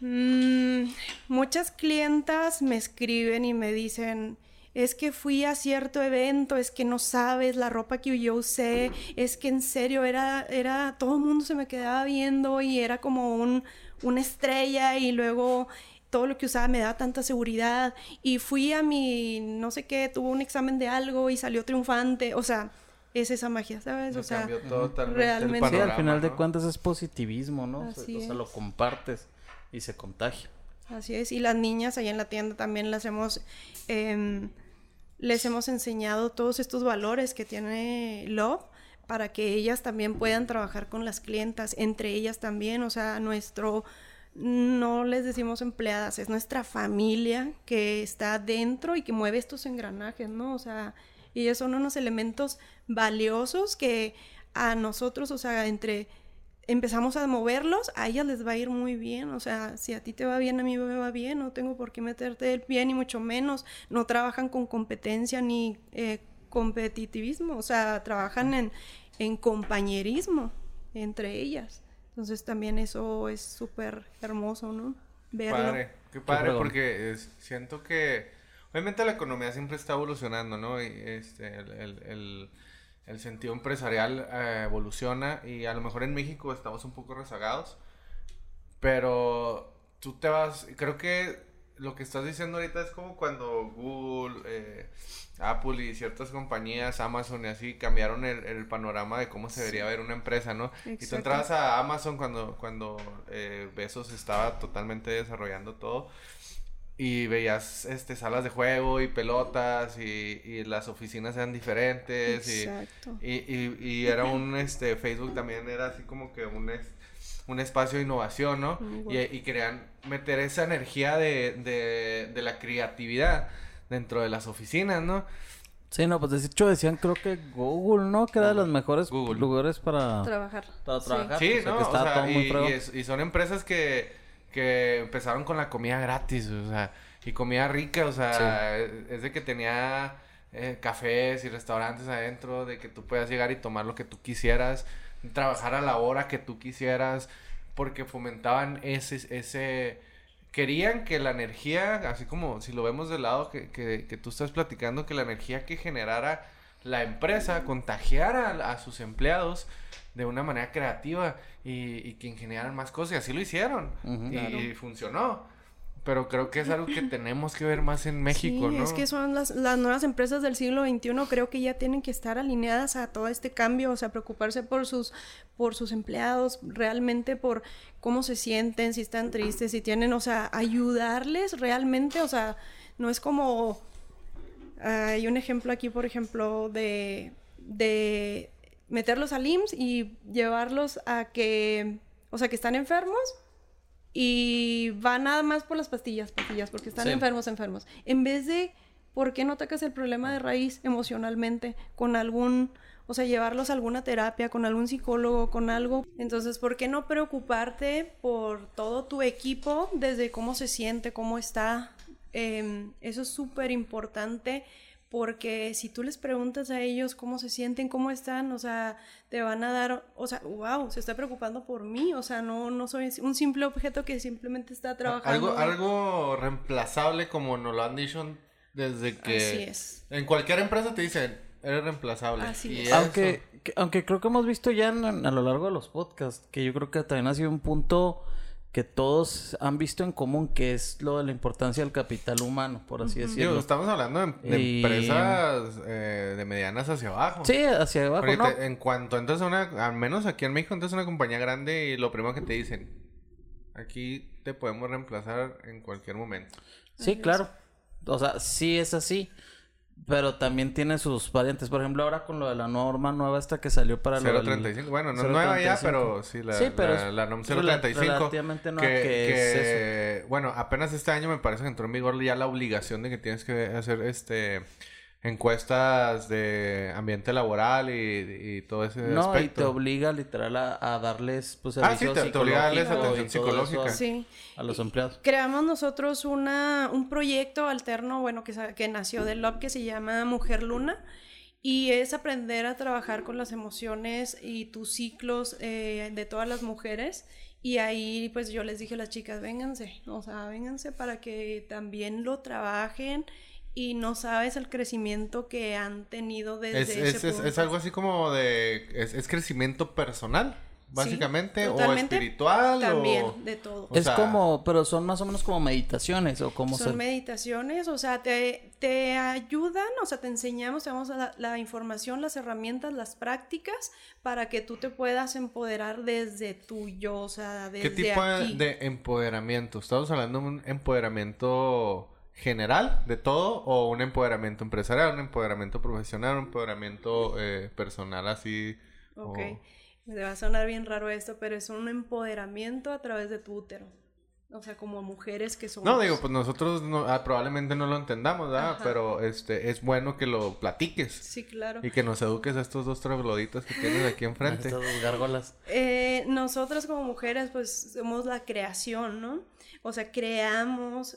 Mm, muchas clientas me escriben y me dicen, es que fui a cierto evento, es que no sabes la ropa que yo usé, es que en serio era, era, todo el mundo se me quedaba viendo y era como un, una estrella y luego todo lo que usaba me da tanta seguridad y fui a mi, no sé qué, tuvo un examen de algo y salió triunfante, o sea, es esa magia, ¿sabes? o sea, realmente. sí, al final de cuentas es positivismo, ¿no? Así o sea, lo compartes y se contagia. Así es. Y las niñas allá en la tienda también las hemos, em, les hemos enseñado todos estos valores que tiene Love para que ellas también puedan trabajar con las clientas, entre ellas también, o sea, nuestro, no les decimos empleadas, es nuestra familia que está dentro y que mueve estos engranajes, ¿no? O sea, y ellos son unos elementos valiosos que a nosotros, o sea, entre empezamos a moverlos, a ellas les va a ir muy bien. O sea, si a ti te va bien, a mí me va bien, no tengo por qué meterte el pie, ni mucho menos. No trabajan con competencia ni eh, competitivismo, o sea, trabajan en, en compañerismo entre ellas. Entonces también eso es súper hermoso, ¿no? Verlo. Padre, qué padre, porque siento que Obviamente la economía siempre está evolucionando, ¿no? Y este, el, sentido empresarial eh, evoluciona y a lo mejor en México estamos un poco rezagados, pero tú te vas, creo que lo que estás diciendo ahorita es como cuando Google, eh, Apple y ciertas compañías, Amazon y así, cambiaron el, panorama de cómo se debería ver una empresa, ¿no? Y tú entrabas a Amazon cuando, cuando eh, Besos estaba totalmente desarrollando todo y veías este salas de juego y pelotas y, y las oficinas eran diferentes y, y, y, era un este Facebook también era así como que un un espacio de innovación no y, querían meter esa energía de, de, de, la creatividad dentro de las oficinas no Sí, no, pues de hecho decían creo que Google, ¿no? Que era de los mejores Google. lugares para, Trabajar. para Sí. trabajar. Sí, o sea, no, que o estaba sea, todo muy y, y es- y son empresas que, que empezaron con la comida gratis, o sea, y comida rica, o sea, es, es de que tenía eh, cafés y restaurantes adentro, de que tú puedas llegar y tomar lo que tú quisieras, trabajar a la hora que tú quisieras, porque fomentaban ese, ese, querían que la energía, así como si lo vemos del lado que, que, que tú estás platicando, que la energía que generara la empresa contagiara a, a sus empleados de una manera creativa y, y que ingenieran más cosas. Y así lo hicieron. Ujú. y, Claro. y funcionó. Pero creo que es algo que tenemos que ver más en México, sí, ¿no? es que son las, las nuevas empresas del siglo XXI, creo que ya tienen que estar alineadas a todo este cambio, o sea, preocuparse por sus, por sus empleados, realmente por cómo se sienten, si están tristes, si tienen, o sea, ayudarles realmente, o sea, no es como, hay un ejemplo aquí, por ejemplo, de, de meterlos al IMSS y llevarlos a que, o sea, que están enfermos y van nada más por las pastillas, pastillas, porque están Sí. enfermos, enfermos. En vez de, ¿por qué no atacas el problema de raíz emocionalmente con algún, o sea, llevarlos a alguna terapia, con algún psicólogo, con algo? Entonces, ¿por qué no preocuparte por todo tu equipo, desde cómo se siente, cómo está? Em, eso es súper importante porque si tú les preguntas a ellos cómo se sienten, cómo están, o sea, te van a dar, o sea, wow, se está preocupando por mí, o sea, no, no soy un simple objeto que simplemente está trabajando. Algo, algo reemplazable como nos lo han dicho desde que... Así es. En cualquier empresa te dicen, eres reemplazable. Así Y es. eso- Aunque, que- aunque creo que hemos visto ya en- a lo largo de los podcasts, que yo creo que también ha sido un punto que todos han visto en común, que es lo de la importancia del capital humano, por así Digo, decirlo. estamos hablando de, de Y- empresas eh, de medianas hacia abajo. Sí, hacia abajo, Porque ¿no? te- en cuanto entras a una, al menos aquí en México, entras a una compañía grande y lo primero que te dicen, aquí te podemos reemplazar en cualquier momento. Sí, claro. O sea, sí es así. Pero también tiene sus variantes. Por ejemplo, ahora con lo de la norma nueva esta que salió para lo del- 035, bueno, no es nueva ya, 035. pero sí, la, Sí, pero la, la NOM rela- 035. relativamente nueva, que, que es que, bueno, apenas este año me parece que entró en vigor ya la obligación de que tienes que hacer este encuestas de ambiente laboral y, y todo ese No, y aspecto. te obliga literal a, a darles pues Ah, sí, te- te obliga a darles atención y psicológica. a- Sí. a los empleados. Creamos nosotros una, un proyecto alterno, bueno, que, que nació del LOB que se llama Mujer Luna. Y es aprender a trabajar con las emociones y tus ciclos eh, de todas las mujeres. Y ahí pues yo les dije a las chicas, vénganse, o sea, vénganse para que también lo trabajen y no sabes el crecimiento que han tenido desde Es, ese es, es, punto. es algo así como de... Es, es crecimiento personal, básicamente, o espiritual, También, o... de todo. O es sea- como, pero son más o menos como meditaciones o como Son meditaciones, o sea, te, te ayudan, o sea, te enseñamos, te damos la, la información, las herramientas, las prácticas para que tú te puedas empoderar desde tu yo, o sea, desde ¿Qué tipo aquí. de empoderamiento? ¿Estamos hablando de un empoderamiento general de todo o un empoderamiento empresarial, un empoderamiento profesional, un empoderamiento eh, personal así? Ok, o- me va a sonar bien raro esto, pero es un empoderamiento a través de tu útero. O sea, como mujeres que somos. No, digo, pues nosotros no- ah, probablemente no lo entendamos, ¿verdad? Ajá. Pero este es bueno que lo platiques Sí, claro. y que nos eduques a estos dos trogloditas que tienes aquí enfrente. Estas dos gárgolas. Eh, nosotras como mujeres, pues somos la creación, ¿no? O sea, creamos,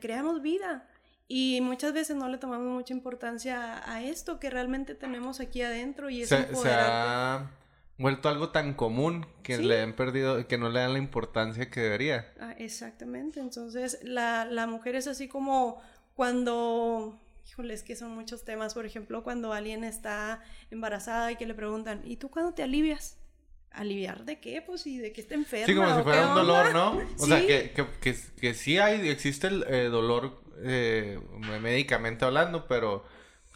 creamos vida. Y muchas veces no le tomamos mucha importancia a, a esto que realmente tenemos aquí adentro y es se, se ha vuelto algo tan común que Sí. le han perdido, que no le dan la importancia que debería. Ah, exactamente. Entonces, la, la mujer es así como cuando, híjole, es que son muchos temas. Por ejemplo, cuando alguien está embarazada y que le preguntan, ¿y tú cuándo te alivias? ¿Aliviar de qué? Pues, ¿y de qué está enferma? Sí, como si ¿O qué fuera un dolor, ¿no? O sea, Sí. que, que, que, que sí hay, existe el eh, dolor eh, médicamente hablando, pero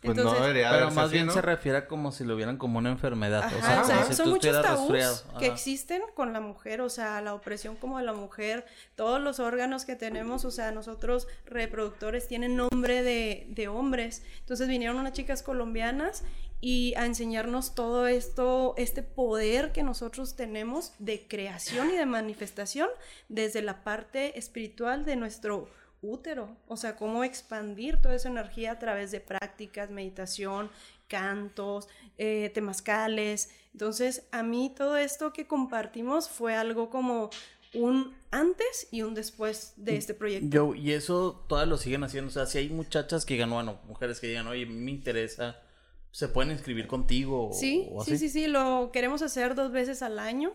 pues no Entonces- debería Pero más así, bien ¿no? se refiere a como si lo vieran como una enfermedad. Ajá, o sea, o sea, como si son tú muchos tabús que existen con la mujer, o sea, la opresión como de la mujer, todos los órganos que tenemos, o sea, nosotros reproductores tienen nombre de, de hombres. Entonces vinieron unas chicas colombianas y a enseñarnos todo esto, este poder que nosotros tenemos de creación y de manifestación desde la parte espiritual de nuestro útero, o sea, cómo expandir toda esa energía a través de prácticas, meditación, cantos, eh, temazcales. Entonces, a mí todo esto que compartimos fue algo como un antes y un después de este proyecto. Yo, y eso todas lo siguen haciendo. O sea, si hay muchachas que digan, bueno, mujeres que digan, oye, me interesa, ¿se pueden inscribir contigo? Sí, o así? sí, sí, sí, lo queremos hacer dos veces al año.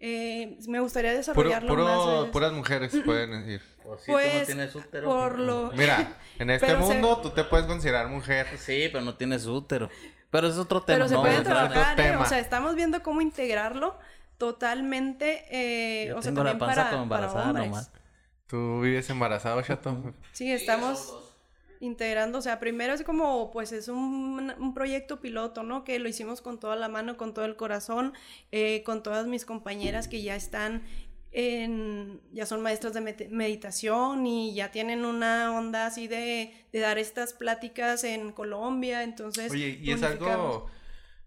Eh, me gustaría Puro- desarrollarlo puro- más. veces. puras mujeres pueden ir. O si tú no Pues, tienes útero. por lo... Mira, en este Pero se- mundo tú te puedes considerar mujer. Sí, pero no tienes útero. Pero es otro tema. Pero se no, puede vamos a entrar- trabajar, ¿eh? O sea, estamos viendo cómo integrarlo totalmente, eh, Yo o sea, tengo la también panza para, como para embarazada hombres. nomás. Tú vives embarazado, chato. Sí, estamos integrando, o sea, primero es como, pues es un, un proyecto piloto, ¿no? Que lo hicimos con toda la mano, con todo el corazón, eh, con todas mis compañeras que ya están en, ya son maestras de med- meditación y ya tienen una onda así de, de dar estas pláticas en Colombia, entonces... Oye, y es algo...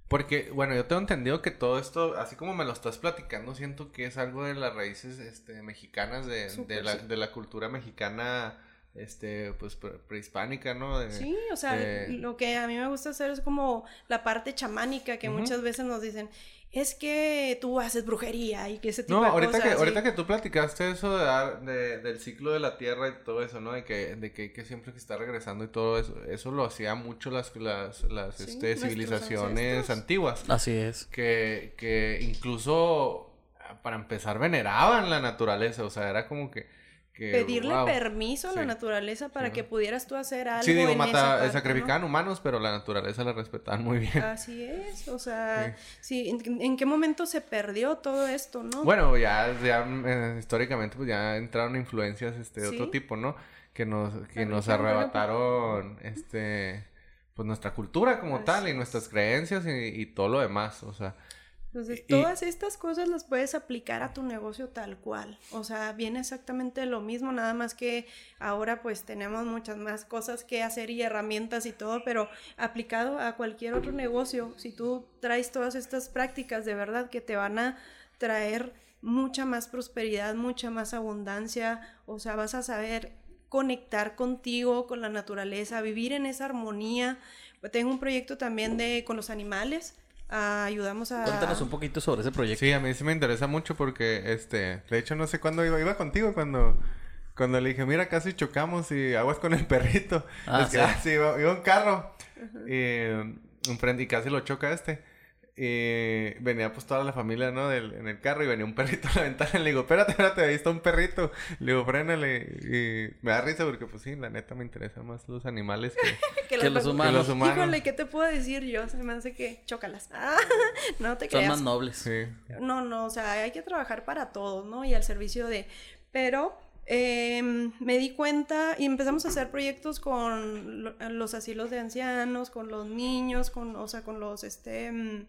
Porque, bueno, yo tengo entendido que todo esto, así como me lo estás platicando, siento que es algo de las raíces este, mexicanas, de, de, la, sí. de la cultura mexicana, este, pues, pre- prehispánica, ¿no? De- Sí, o sea, de- lo que a mí me gusta hacer es como la parte chamánica que muchas veces nos dicen, es que tú haces brujería y que ese tipo No, de ahorita cosas. que, sí. ahorita que tú platicaste eso de dar, de, del ciclo de la tierra y todo eso, ¿no? De que, de que hay que siempre que está regresando y todo eso, eso lo hacía mucho las, las, las Sí, este, civilizaciones antiguas. Así es. Que, que incluso, para empezar, veneraban la naturaleza, o sea, era como que... que Pedirle wow. permiso a la Sí. naturaleza para Sí. que pudieras tú hacer algo Sí, digo, en esa mata, parte, ¿no? sacrificaban humanos, pero la naturaleza la respetaban muy bien. Así es, o sea, sí, ¿en, en qué momento se perdió todo esto, no? Bueno, ya, ya eh, históricamente pues ya entraron influencias este de otro tipo, ¿no? Que nos que La nos por arrebataron este pues nuestra cultura como tal y nuestras creencias y, y todo lo demás, o sea, Entonces, y- todas estas cosas las puedes aplicar a tu negocio tal cual. O sea, viene exactamente lo mismo, nada más que ahora pues tenemos muchas más cosas que hacer y herramientas y todo, pero aplicado a cualquier otro negocio, si tú traes todas estas prácticas de verdad que te van a traer mucha más prosperidad, mucha más abundancia, o sea, vas a saber conectar contigo, con la naturaleza, vivir en esa armonía. Tengo un proyecto también de con los animales. Ayudamos a Cuéntanos un poquito sobre ese proyecto. sí, a mí sí me interesa mucho porque este, de hecho no sé cuándo iba, iba contigo cuando cuando le dije, "Mira, casi chocamos y aguas con el perrito." Ah, es que sí. ah, sí, iba, iba un carro y enfrente y casi lo choca este. Y venía pues toda la familia, ¿no? Del, en el carro y venía un perrito a la ventana. Le digo, espérate, espérate, ahí está un perrito. Le digo, frénale. Y me da risa porque, pues sí, la neta me interesan más los animales que... Que los humanos. Que los humanos. Híjole, ¿qué te puedo decir yo? Se me hace que chócalas. Ah, no te Son creas. más nobles. Sí. No, no, o sea, hay que trabajar para todos, ¿no? Y al servicio de... Pero em, me di cuenta y empezamos a hacer proyectos con lo- los asilos de ancianos, con los niños, con, o sea, con los, este, mm,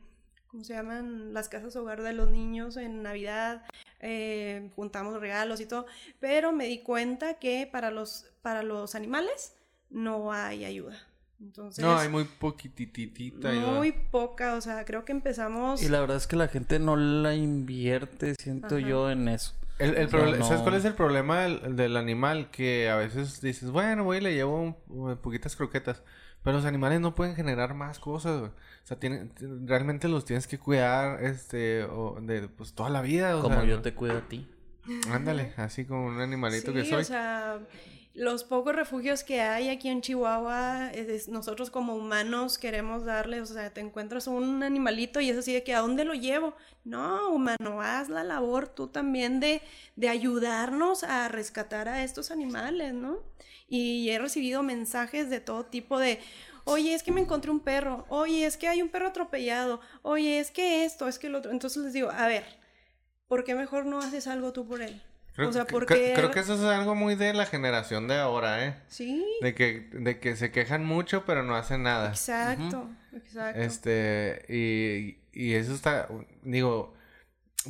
¿cómo se llaman? Las casas hogar de los niños en Navidad. eh, juntamos regalos y todo. Pero me di cuenta que para los, para los animales no hay ayuda. Entonces... No, hay muy poquititita. ayuda. Muy poca, o sea, creo que empezamos... Y la verdad es que la gente no la invierte, siento Ajá. yo, en eso. El, el ¿Sabes cuál es el problema del, del animal? Que a veces dices, bueno, güey, le llevo un- un- poquitas croquetas. Pero los animales no pueden generar más cosas, güey. O sea, tienen, realmente los tienes que cuidar, este, o de, pues, toda la vida. O Como sea, yo no- te cuido a ti. Ándale, así como un animalito que soy. o sea, los pocos refugios que hay aquí en Chihuahua, es- nosotros como humanos queremos darle, o sea, te encuentras un animalito y es así de que ¿a dónde lo llevo? No, humano, haz la labor tú también de, de ayudarnos a rescatar a estos animales, ¿no? Y he recibido mensajes de todo tipo de, oye, es que me encontré un perro, oye, es que hay un perro atropellado, oye, es que esto, es que lo otro. Entonces les digo, a ver, ¿por qué mejor no haces algo tú por él? Creo, o sea, que- porque... cre- creo que eso es algo muy de la generación de ahora, ¿eh? Sí, De que, de que se quejan mucho, pero no hacen nada. exacto, exacto. Este, y, y eso está, digo,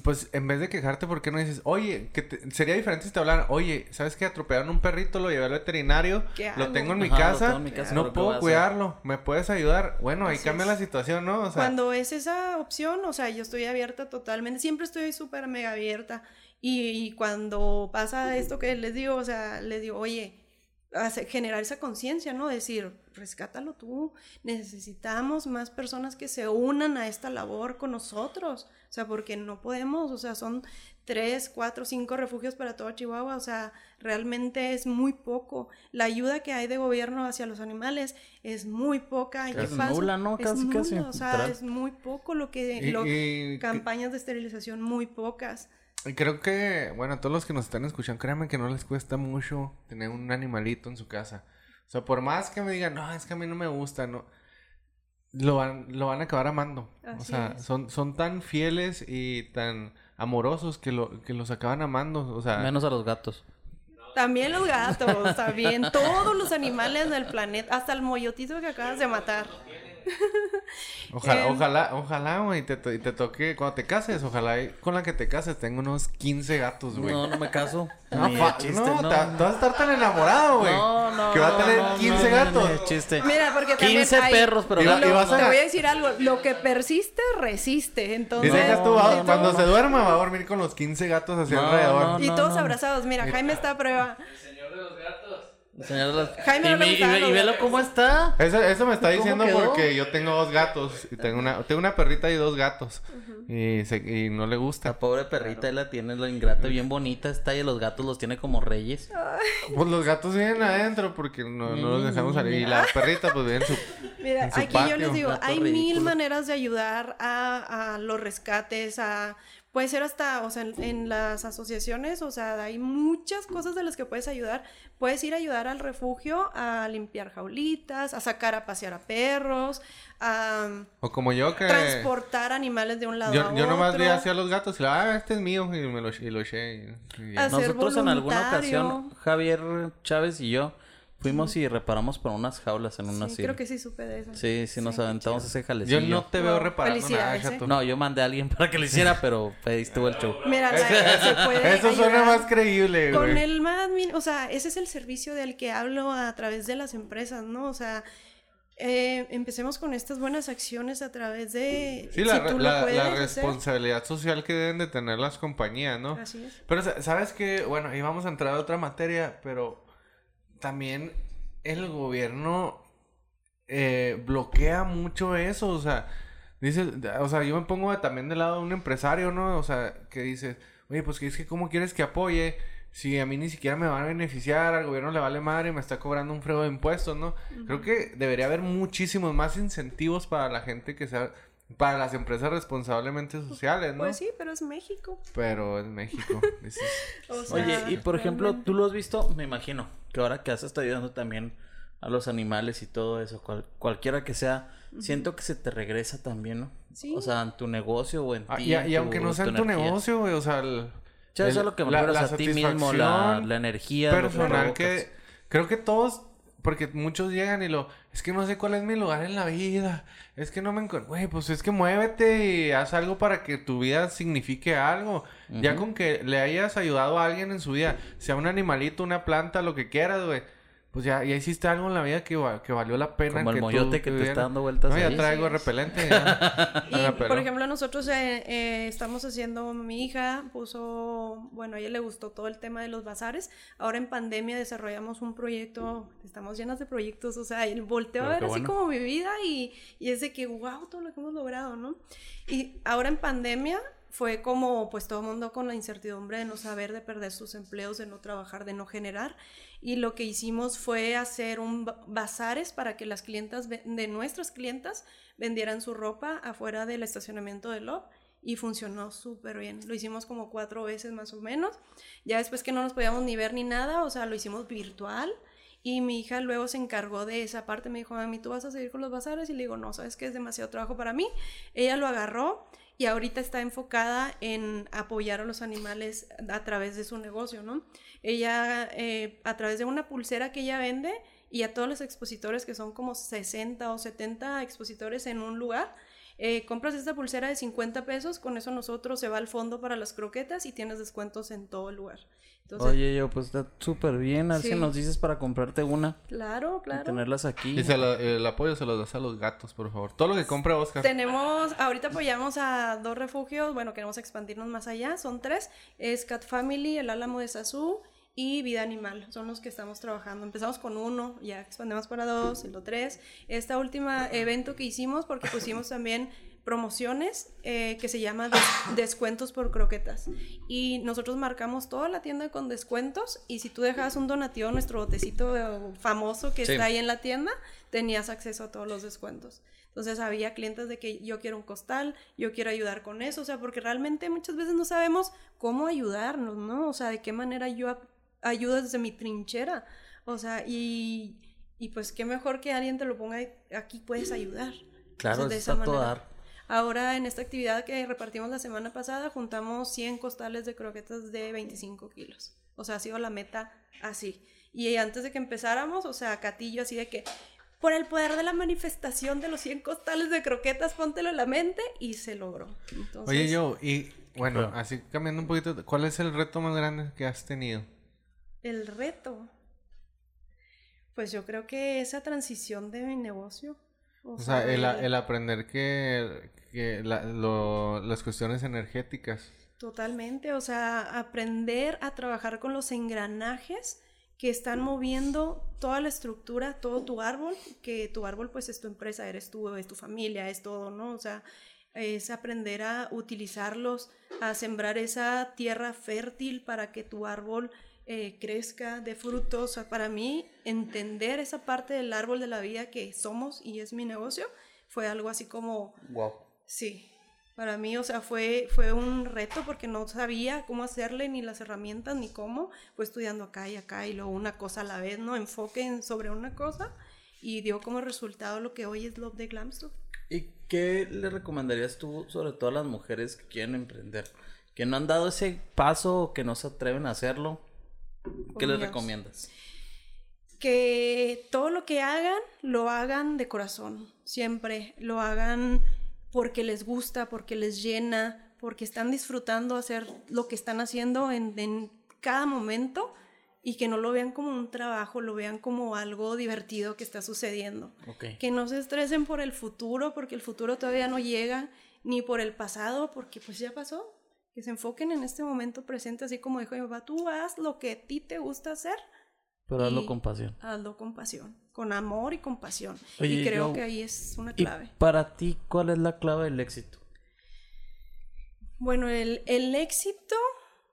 pues en vez de quejarte, ¿por qué no dices, oye, que te- sería diferente si te hablaran, oye, ¿sabes que atropellaron un perrito, lo llevé al veterinario, ¿Qué lo tengo en mi lo casa, tengo en mi casa, no pero ¿qué voy a puedo hacer?" cuidarlo, ¿me puedes ayudar? Bueno, ahí cambia es. la situación, ¿no? O sea, Cuando es esa opción, o sea, yo estoy abierta totalmente, siempre estoy súper mega abierta. Y, y cuando pasa esto que les digo, o sea, les digo, oye, generar esa conciencia, ¿no? Decir, rescátalo tú, necesitamos más personas que se unan a esta labor con nosotros, o sea, porque no podemos, o sea, son tres, cuatro, cinco refugios para todo Chihuahua, o sea, realmente es muy poco. La ayuda que hay de gobierno hacia los animales es muy poca. ¿Y qué Es nula, ¿no? Es Casi, casi, nula, O sea, es muy poco lo que... Y- lo- y- campañas de esterilización muy pocas. Y Creo que, bueno, a todos los que nos están escuchando, créanme que no les cuesta mucho tener un animalito en su casa. O sea, por más que me digan, no, es que a mí no me gusta, no. Lo van, lo van a acabar amando. o sea, es. son, son tan fieles y tan amorosos que, lo, que los acaban amando. O sea, Menos a los gatos. También los gatos, también todos los animales del planeta, hasta el mollotito que acabas de matar. ojalá, em, ojalá, ojalá, güey, te, y te toque, cuando te cases, ojalá y con la que te cases tenga unos 15 gatos, güey. No, no me caso. No, fa- chiste, no, no. te, te vas a estar tan enamorado, güey. No, no, Que va a no, tener no, 15 no, no, gatos. chiste. Mira, porque también 15 hay- perros, pero Y gatos y vas Te voy a decir algo, lo que persiste, resiste, Y entonces... dejas tú, No, va- no, cuando no. se duerma va a dormir con los 15 gatos hacia No, alrededor. no, Y todos no. abrazados, mira, Jaime está a prueba. Señor de los- Jaime y, no velo cómo está. Eso, eso me está ¿Cómo diciendo quedó? porque yo tengo dos gatos. Y tengo una, tengo una perrita y dos gatos. y, se- y no le La gusta. pobre perrita ahí la tiene, la ingrata, bien bonita está y los gatos los tiene como reyes. Pues los gatos viven adentro porque no, no los dejamos salir. Y la perrita pues vive en su... Mira, En su aquí yo les digo, Gato hay mil maneras de ayudar a, a los rescates, a puede ser hasta, o sea, en, en las asociaciones, o sea, hay muchas cosas de las que puedes ayudar. Puedes ir a ayudar al refugio, a limpiar jaulitas, a sacar a pasear a perros, a O como yo que... transportar animales de un lado a Yo, otro. yo nomás vi hacia los gatos y lo, ah, este es mío. Y me lo, y lo eché. y- y Nosotros en alguna ocasión, Javier Chávez y yo, fuimos y reparamos por unas jaulas en una Sí, creo que sí supe de eso. Sí, sí, nos aventamos ese Yo jalecillo. no te veo reparando nada, ¿eh? No, yo mandé a alguien para que lo hiciera, pero estuvo el show. Mira, la- se puede Eso suena más creíble, Con güey. el más min- o sea, ese es el servicio del que hablo a través de las empresas, ¿no? O sea, eh, empecemos con estas buenas acciones a través de... Sí, la, si re- tú lo la, puedes la hacer. responsabilidad social que deben de tener las compañías, ¿no? Así es. Pero, sa- ¿sabes qué? Bueno, ahí vamos a entrar a otra materia, pero también el gobierno eh, bloquea mucho eso, o sea, dice, o sea, yo me pongo también del lado de un empresario, ¿no? O sea, que dice, oye, pues que es que cómo quieres que apoye si a mí ni siquiera me van a beneficiar, al gobierno le vale madre y me está cobrando un frego de impuestos, ¿no? Creo que debería haber muchísimos más incentivos para la gente que sea, para las empresas responsablemente sociales, ¿no? Pues sí, pero es México. Pero en México. dices, O sea, Oye, y por ejemplo, tú lo has visto, me imagino, que ahora que has estado ayudando también a los animales y todo eso, cual- cualquiera que sea, siento que se te regresa también, ¿no? Sí. O sea, en tu negocio o en Ah, ti. y, en y aunque no sea en tu energía. negocio, güey, o sea, el, Sí, eso el- es lo que me la- a ti mismo, la, la energía. personal que creo que todos, porque muchos llegan y lo, es que no sé cuál es mi lugar en la vida, es que no me encuentro, güey, pues es que muévete y haz algo para que tu vida signifique algo. Ya con que le hayas ayudado a alguien en su vida, sea un animalito, una planta, lo que quieras, güey. Pues ya, ya hiciste algo en la vida que, que valió la pena. Como el que tú moyote que te está dando vueltas No, ya ahí. traigo Sí repelente. ya. Y, por ejemplo, nosotros eh, eh, estamos haciendo, mi hija puso, bueno, a ella le gustó todo el tema de los bazares. Ahora en pandemia desarrollamos un proyecto, estamos llenas de proyectos, o sea, y volteo a Pero ver qué así bueno. como mi vida y, y es de que, wow, todo lo que hemos logrado, ¿no? Y ahora en pandemia fue como, pues todo el mundo con la incertidumbre de no saber, de perder sus empleos, de no trabajar, de no generar. Y lo que hicimos fue hacer un ba- bazares para que las clientas de nuestras clientas vendieran su ropa afuera del estacionamiento de Love y funcionó súper bien. Lo hicimos como cuatro veces más o menos. Ya después que no nos podíamos ni ver ni nada, o sea, lo hicimos virtual. Y mi hija luego se encargó de esa parte. Me dijo, mami, ¿tú vas a seguir con los bazares? Y le digo, no, sabes que es demasiado trabajo para mí. Ella lo agarró y ahorita está enfocada en apoyar a los animales a través de su negocio, ¿no? Ella, eh, a través de una pulsera que ella vende y a todos los expositores, que son como 60 o 70 expositores en un lugar, eh, compras esta pulsera de 50 pesos, con eso nosotros se va al fondo para las croquetas y tienes descuentos en todo el lugar. Entonces, Oye, yo, pues está súper bien. Así Sí. nos dices para comprarte una claro, y claro. tenerlas aquí. Y se el apoyo se lo das a los gatos, por favor. Todo lo que compre Oscar. Tenemos, ahorita apoyamos a dos refugios, bueno, queremos expandirnos más allá, son tres, es Cat Family, el Álamo de Sazú y vida animal. Son los que estamos trabajando. Empezamos con uno, ya expandemos para dos, lo tres. Esta última evento que hicimos, porque pusimos también promociones eh, que se llama des- descuentos por croquetas. Y nosotros marcamos toda la tienda con descuentos y si tú dejabas un donativo, nuestro botecito famoso que Sí. está ahí en la tienda, tenías acceso a todos los descuentos. Entonces había clientes de que yo quiero un costal, yo quiero ayudar con eso, o sea, porque realmente muchas veces no sabemos cómo ayudarnos, ¿no? O sea, de qué manera yo ayudo desde mi trinchera. O sea, y, y pues qué mejor que alguien te lo ponga aquí puedes ayudar. Claro, Entonces, de está esa manera. dar. Ahora en esta actividad que repartimos la semana pasada juntamos 100 costales de croquetas de 25 kilos. O sea, ha sido la meta así. Y antes de que empezáramos, o sea, Catillo así de que por el poder de la manifestación de los 100 costales de croquetas, póntelo en la mente y se logró. Entonces, Oye, yo, y bueno, así cambiando un poquito, ¿cuál es el reto más grande que has tenido? El reto. Pues yo creo que esa transición de mi negocio. O sea, el, el- el aprender que, que la- lo- las cuestiones energéticas. Totalmente, o sea, aprender a trabajar con los engranajes que están moviendo toda la estructura, todo tu árbol, que tu árbol pues es tu empresa, eres tú, es tu familia, es todo, ¿no? O sea, es aprender a utilizarlos, a sembrar esa tierra fértil para que tu árbol eh, crezca de frutos. O sea, para mí, entender esa parte del árbol de la vida que somos y es mi negocio, fue algo así como Wow. Sí, para mí, o sea, fue, fue un reto porque no sabía cómo hacerle, ni las herramientas, ni cómo. Fue estudiando acá y acá y luego una cosa a la vez, ¿no? Enfoque en- sobre una cosa y dio como resultado lo que hoy es Love de Glamstone. ¿Y qué le recomendarías tú, sobre todo a las mujeres que quieren emprender? Que no han dado ese paso o que no se atreven a hacerlo. ¿Qué les recomiendas? que todo lo que hagan, lo hagan de corazón, siempre, lo hagan porque les gusta, porque les llena, porque están disfrutando hacer lo que están haciendo en, en cada momento y que no lo vean como un trabajo, lo vean como algo divertido que está sucediendo. Que no se estresen por el futuro, porque el futuro todavía no llega, ni por el pasado, porque pues ya pasó. Que se enfoquen en este momento presente, así como dijo mi papá, tú haz lo que a ti te gusta hacer Pero hazlo con pasión. Hazlo con pasión, con amor y con pasión. Oye, y creo yo- que ahí es una ¿Y clave. para ti cuál es la clave del éxito? Bueno, el, el éxito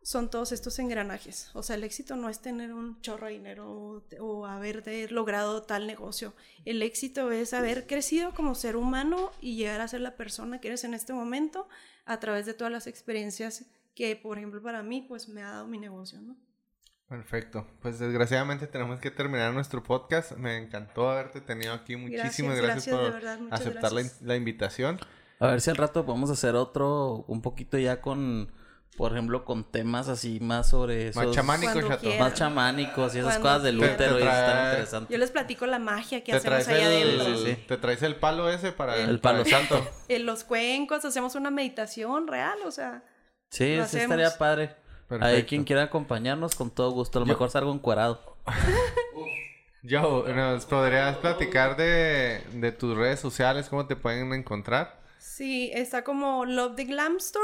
son todos estos engranajes. O sea, el éxito no es tener un chorro de dinero o, o haber de- logrado tal negocio. El éxito es haber crecido como ser humano y llegar a ser la persona que eres en este momento a través de todas las experiencias que, por ejemplo, para mí, pues me ha dado mi negocio, ¿no? Perfecto. Pues desgraciadamente tenemos que terminar nuestro podcast. Me encantó haberte tenido aquí. Muchísimas gracias, por verdad, aceptar la, la invitación. A ver si al rato podemos hacer otro, un poquito ya con, por ejemplo, con temas así más sobre Más esos... chamánico, Cuando chato. quiera. Más chamánicos y esas Cuando cosas del quiera. útero y Te- te están trae- interesantes. Yo les platico la magia que ¿Te hacemos allá el, adentro. Sí, sí. ¿Te traes el palo ese para El para palo santo. En los cuencos hacemos una meditación real, o sea, Sí, sí estaría padre. Ahí quien quiera acompañarnos, con todo gusto. A lo Yo- mejor salgo encuerado. Joe, ¿nos podrías platicar de, de tus redes sociales? ¿Cómo te pueden encontrar? sí, está como Love the Glam Store.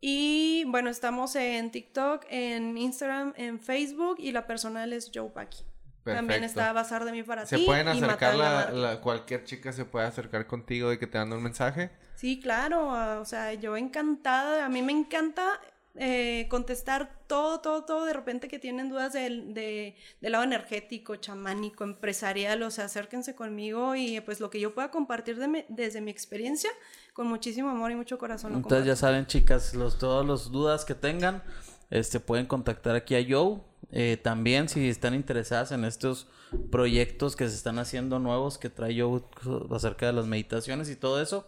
Y bueno, estamos en TikTok, en Instagram, en Facebook y la personal es Joe Paki. También está Bazar de mí para ¿Se ti. pueden y acercar la, la- cualquier chica se puede acercar contigo y que te mande un mensaje? Sí, claro, o sea, yo encantada, a mí me encanta eh, contestar todo, todo, todo, de repente que tienen dudas del, de, del lado energético, chamánico, empresarial, o sea, acérquense conmigo y pues lo que yo pueda compartir de mi- desde mi experiencia, con muchísimo amor y mucho corazón. lo Entonces ya saben, chicas, los, todas las dudas que tengan, este, pueden contactar aquí a Joe. Eh, también si están interesadas en estos proyectos que se están haciendo nuevos que trae Joe acerca de las meditaciones y todo eso,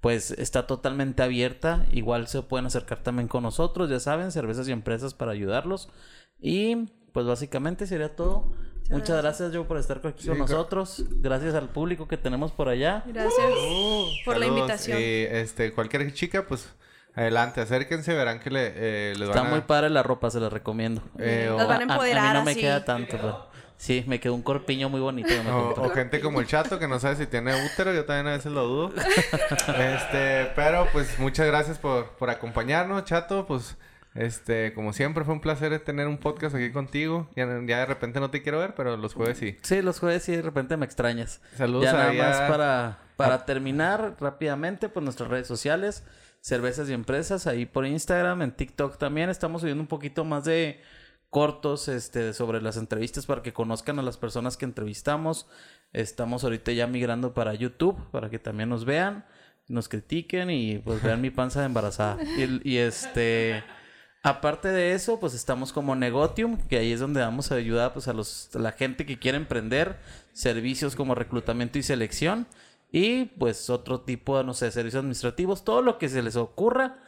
pues está totalmente abierta. Igual se pueden acercar también con nosotros, ya saben, cervezas y empresas para ayudarlos. Y pues básicamente sería todo. Muchas gracias, Joe, por estar aquí Sí, con nosotros. Gracias al público que tenemos por allá. Gracias por la invitación. Y este, cualquier chica, pues adelante, acérquense, verán que le, eh, les Está van a... muy padre la ropa, se la recomiendo. eh, o, Las van a A- a, empoderar mí no me queda tanto, pero sí, me quedó un corpiño muy bonito. o- gente como el chato que no sabe si tiene útero, yo también a veces lo dudo. este, pero pues muchas gracias por, por acompañarnos, chato, pues Este, como siempre, fue un placer tener un podcast aquí contigo. Ya, ya de repente no te quiero ver, pero los jueves sí. Sí, los jueves sí de repente me extrañas. Saludos ya nada a- más para, para terminar rápidamente, pues nuestras redes sociales, Cervezas y Empresas, ahí por Instagram, en TikTok también. Estamos subiendo un poquito más de cortos este, sobre las entrevistas para que conozcan a las personas que entrevistamos. Estamos ahorita ya migrando para YouTube, para que también nos vean, nos critiquen y pues vean mi panza de embarazada. Y, y, este... Aparte de eso, pues estamos como Negotium, que ahí es donde damos ayuda pues, a, los, a la gente que quiere emprender, servicios como reclutamiento y selección, y pues otro tipo de, no sé, servicios administrativos, todo lo que se les ocurra,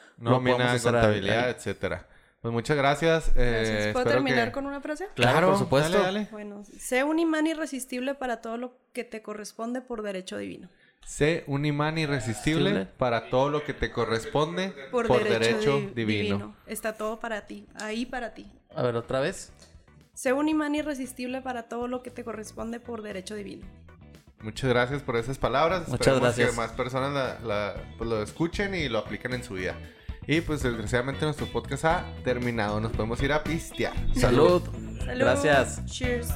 hacer ahí. contabilidad, etcétera. Pues muchas gracias. eh. ¿Puedo terminar que- con una frase? Claro, por supuesto. Dale, dale. Bueno, sé un imán irresistible para todo lo que te corresponde por derecho divino. Sé un imán irresistible para todo lo que te corresponde Por, por, derecho, derecho, di- divino. Está todo para ti, ahí para ti. A ver, otra vez. Sé un imán irresistible para todo lo que te corresponde por derecho divino. Muchas gracias por esas palabras. Muchas Esperemos gracias. que más personas la- la- pues, lo escuchen y lo apliquen en su vida. Y pues desgraciadamente nuestro podcast ha terminado. Nos podemos ir a pistear. Salud. Salud. Gracias. Cheers.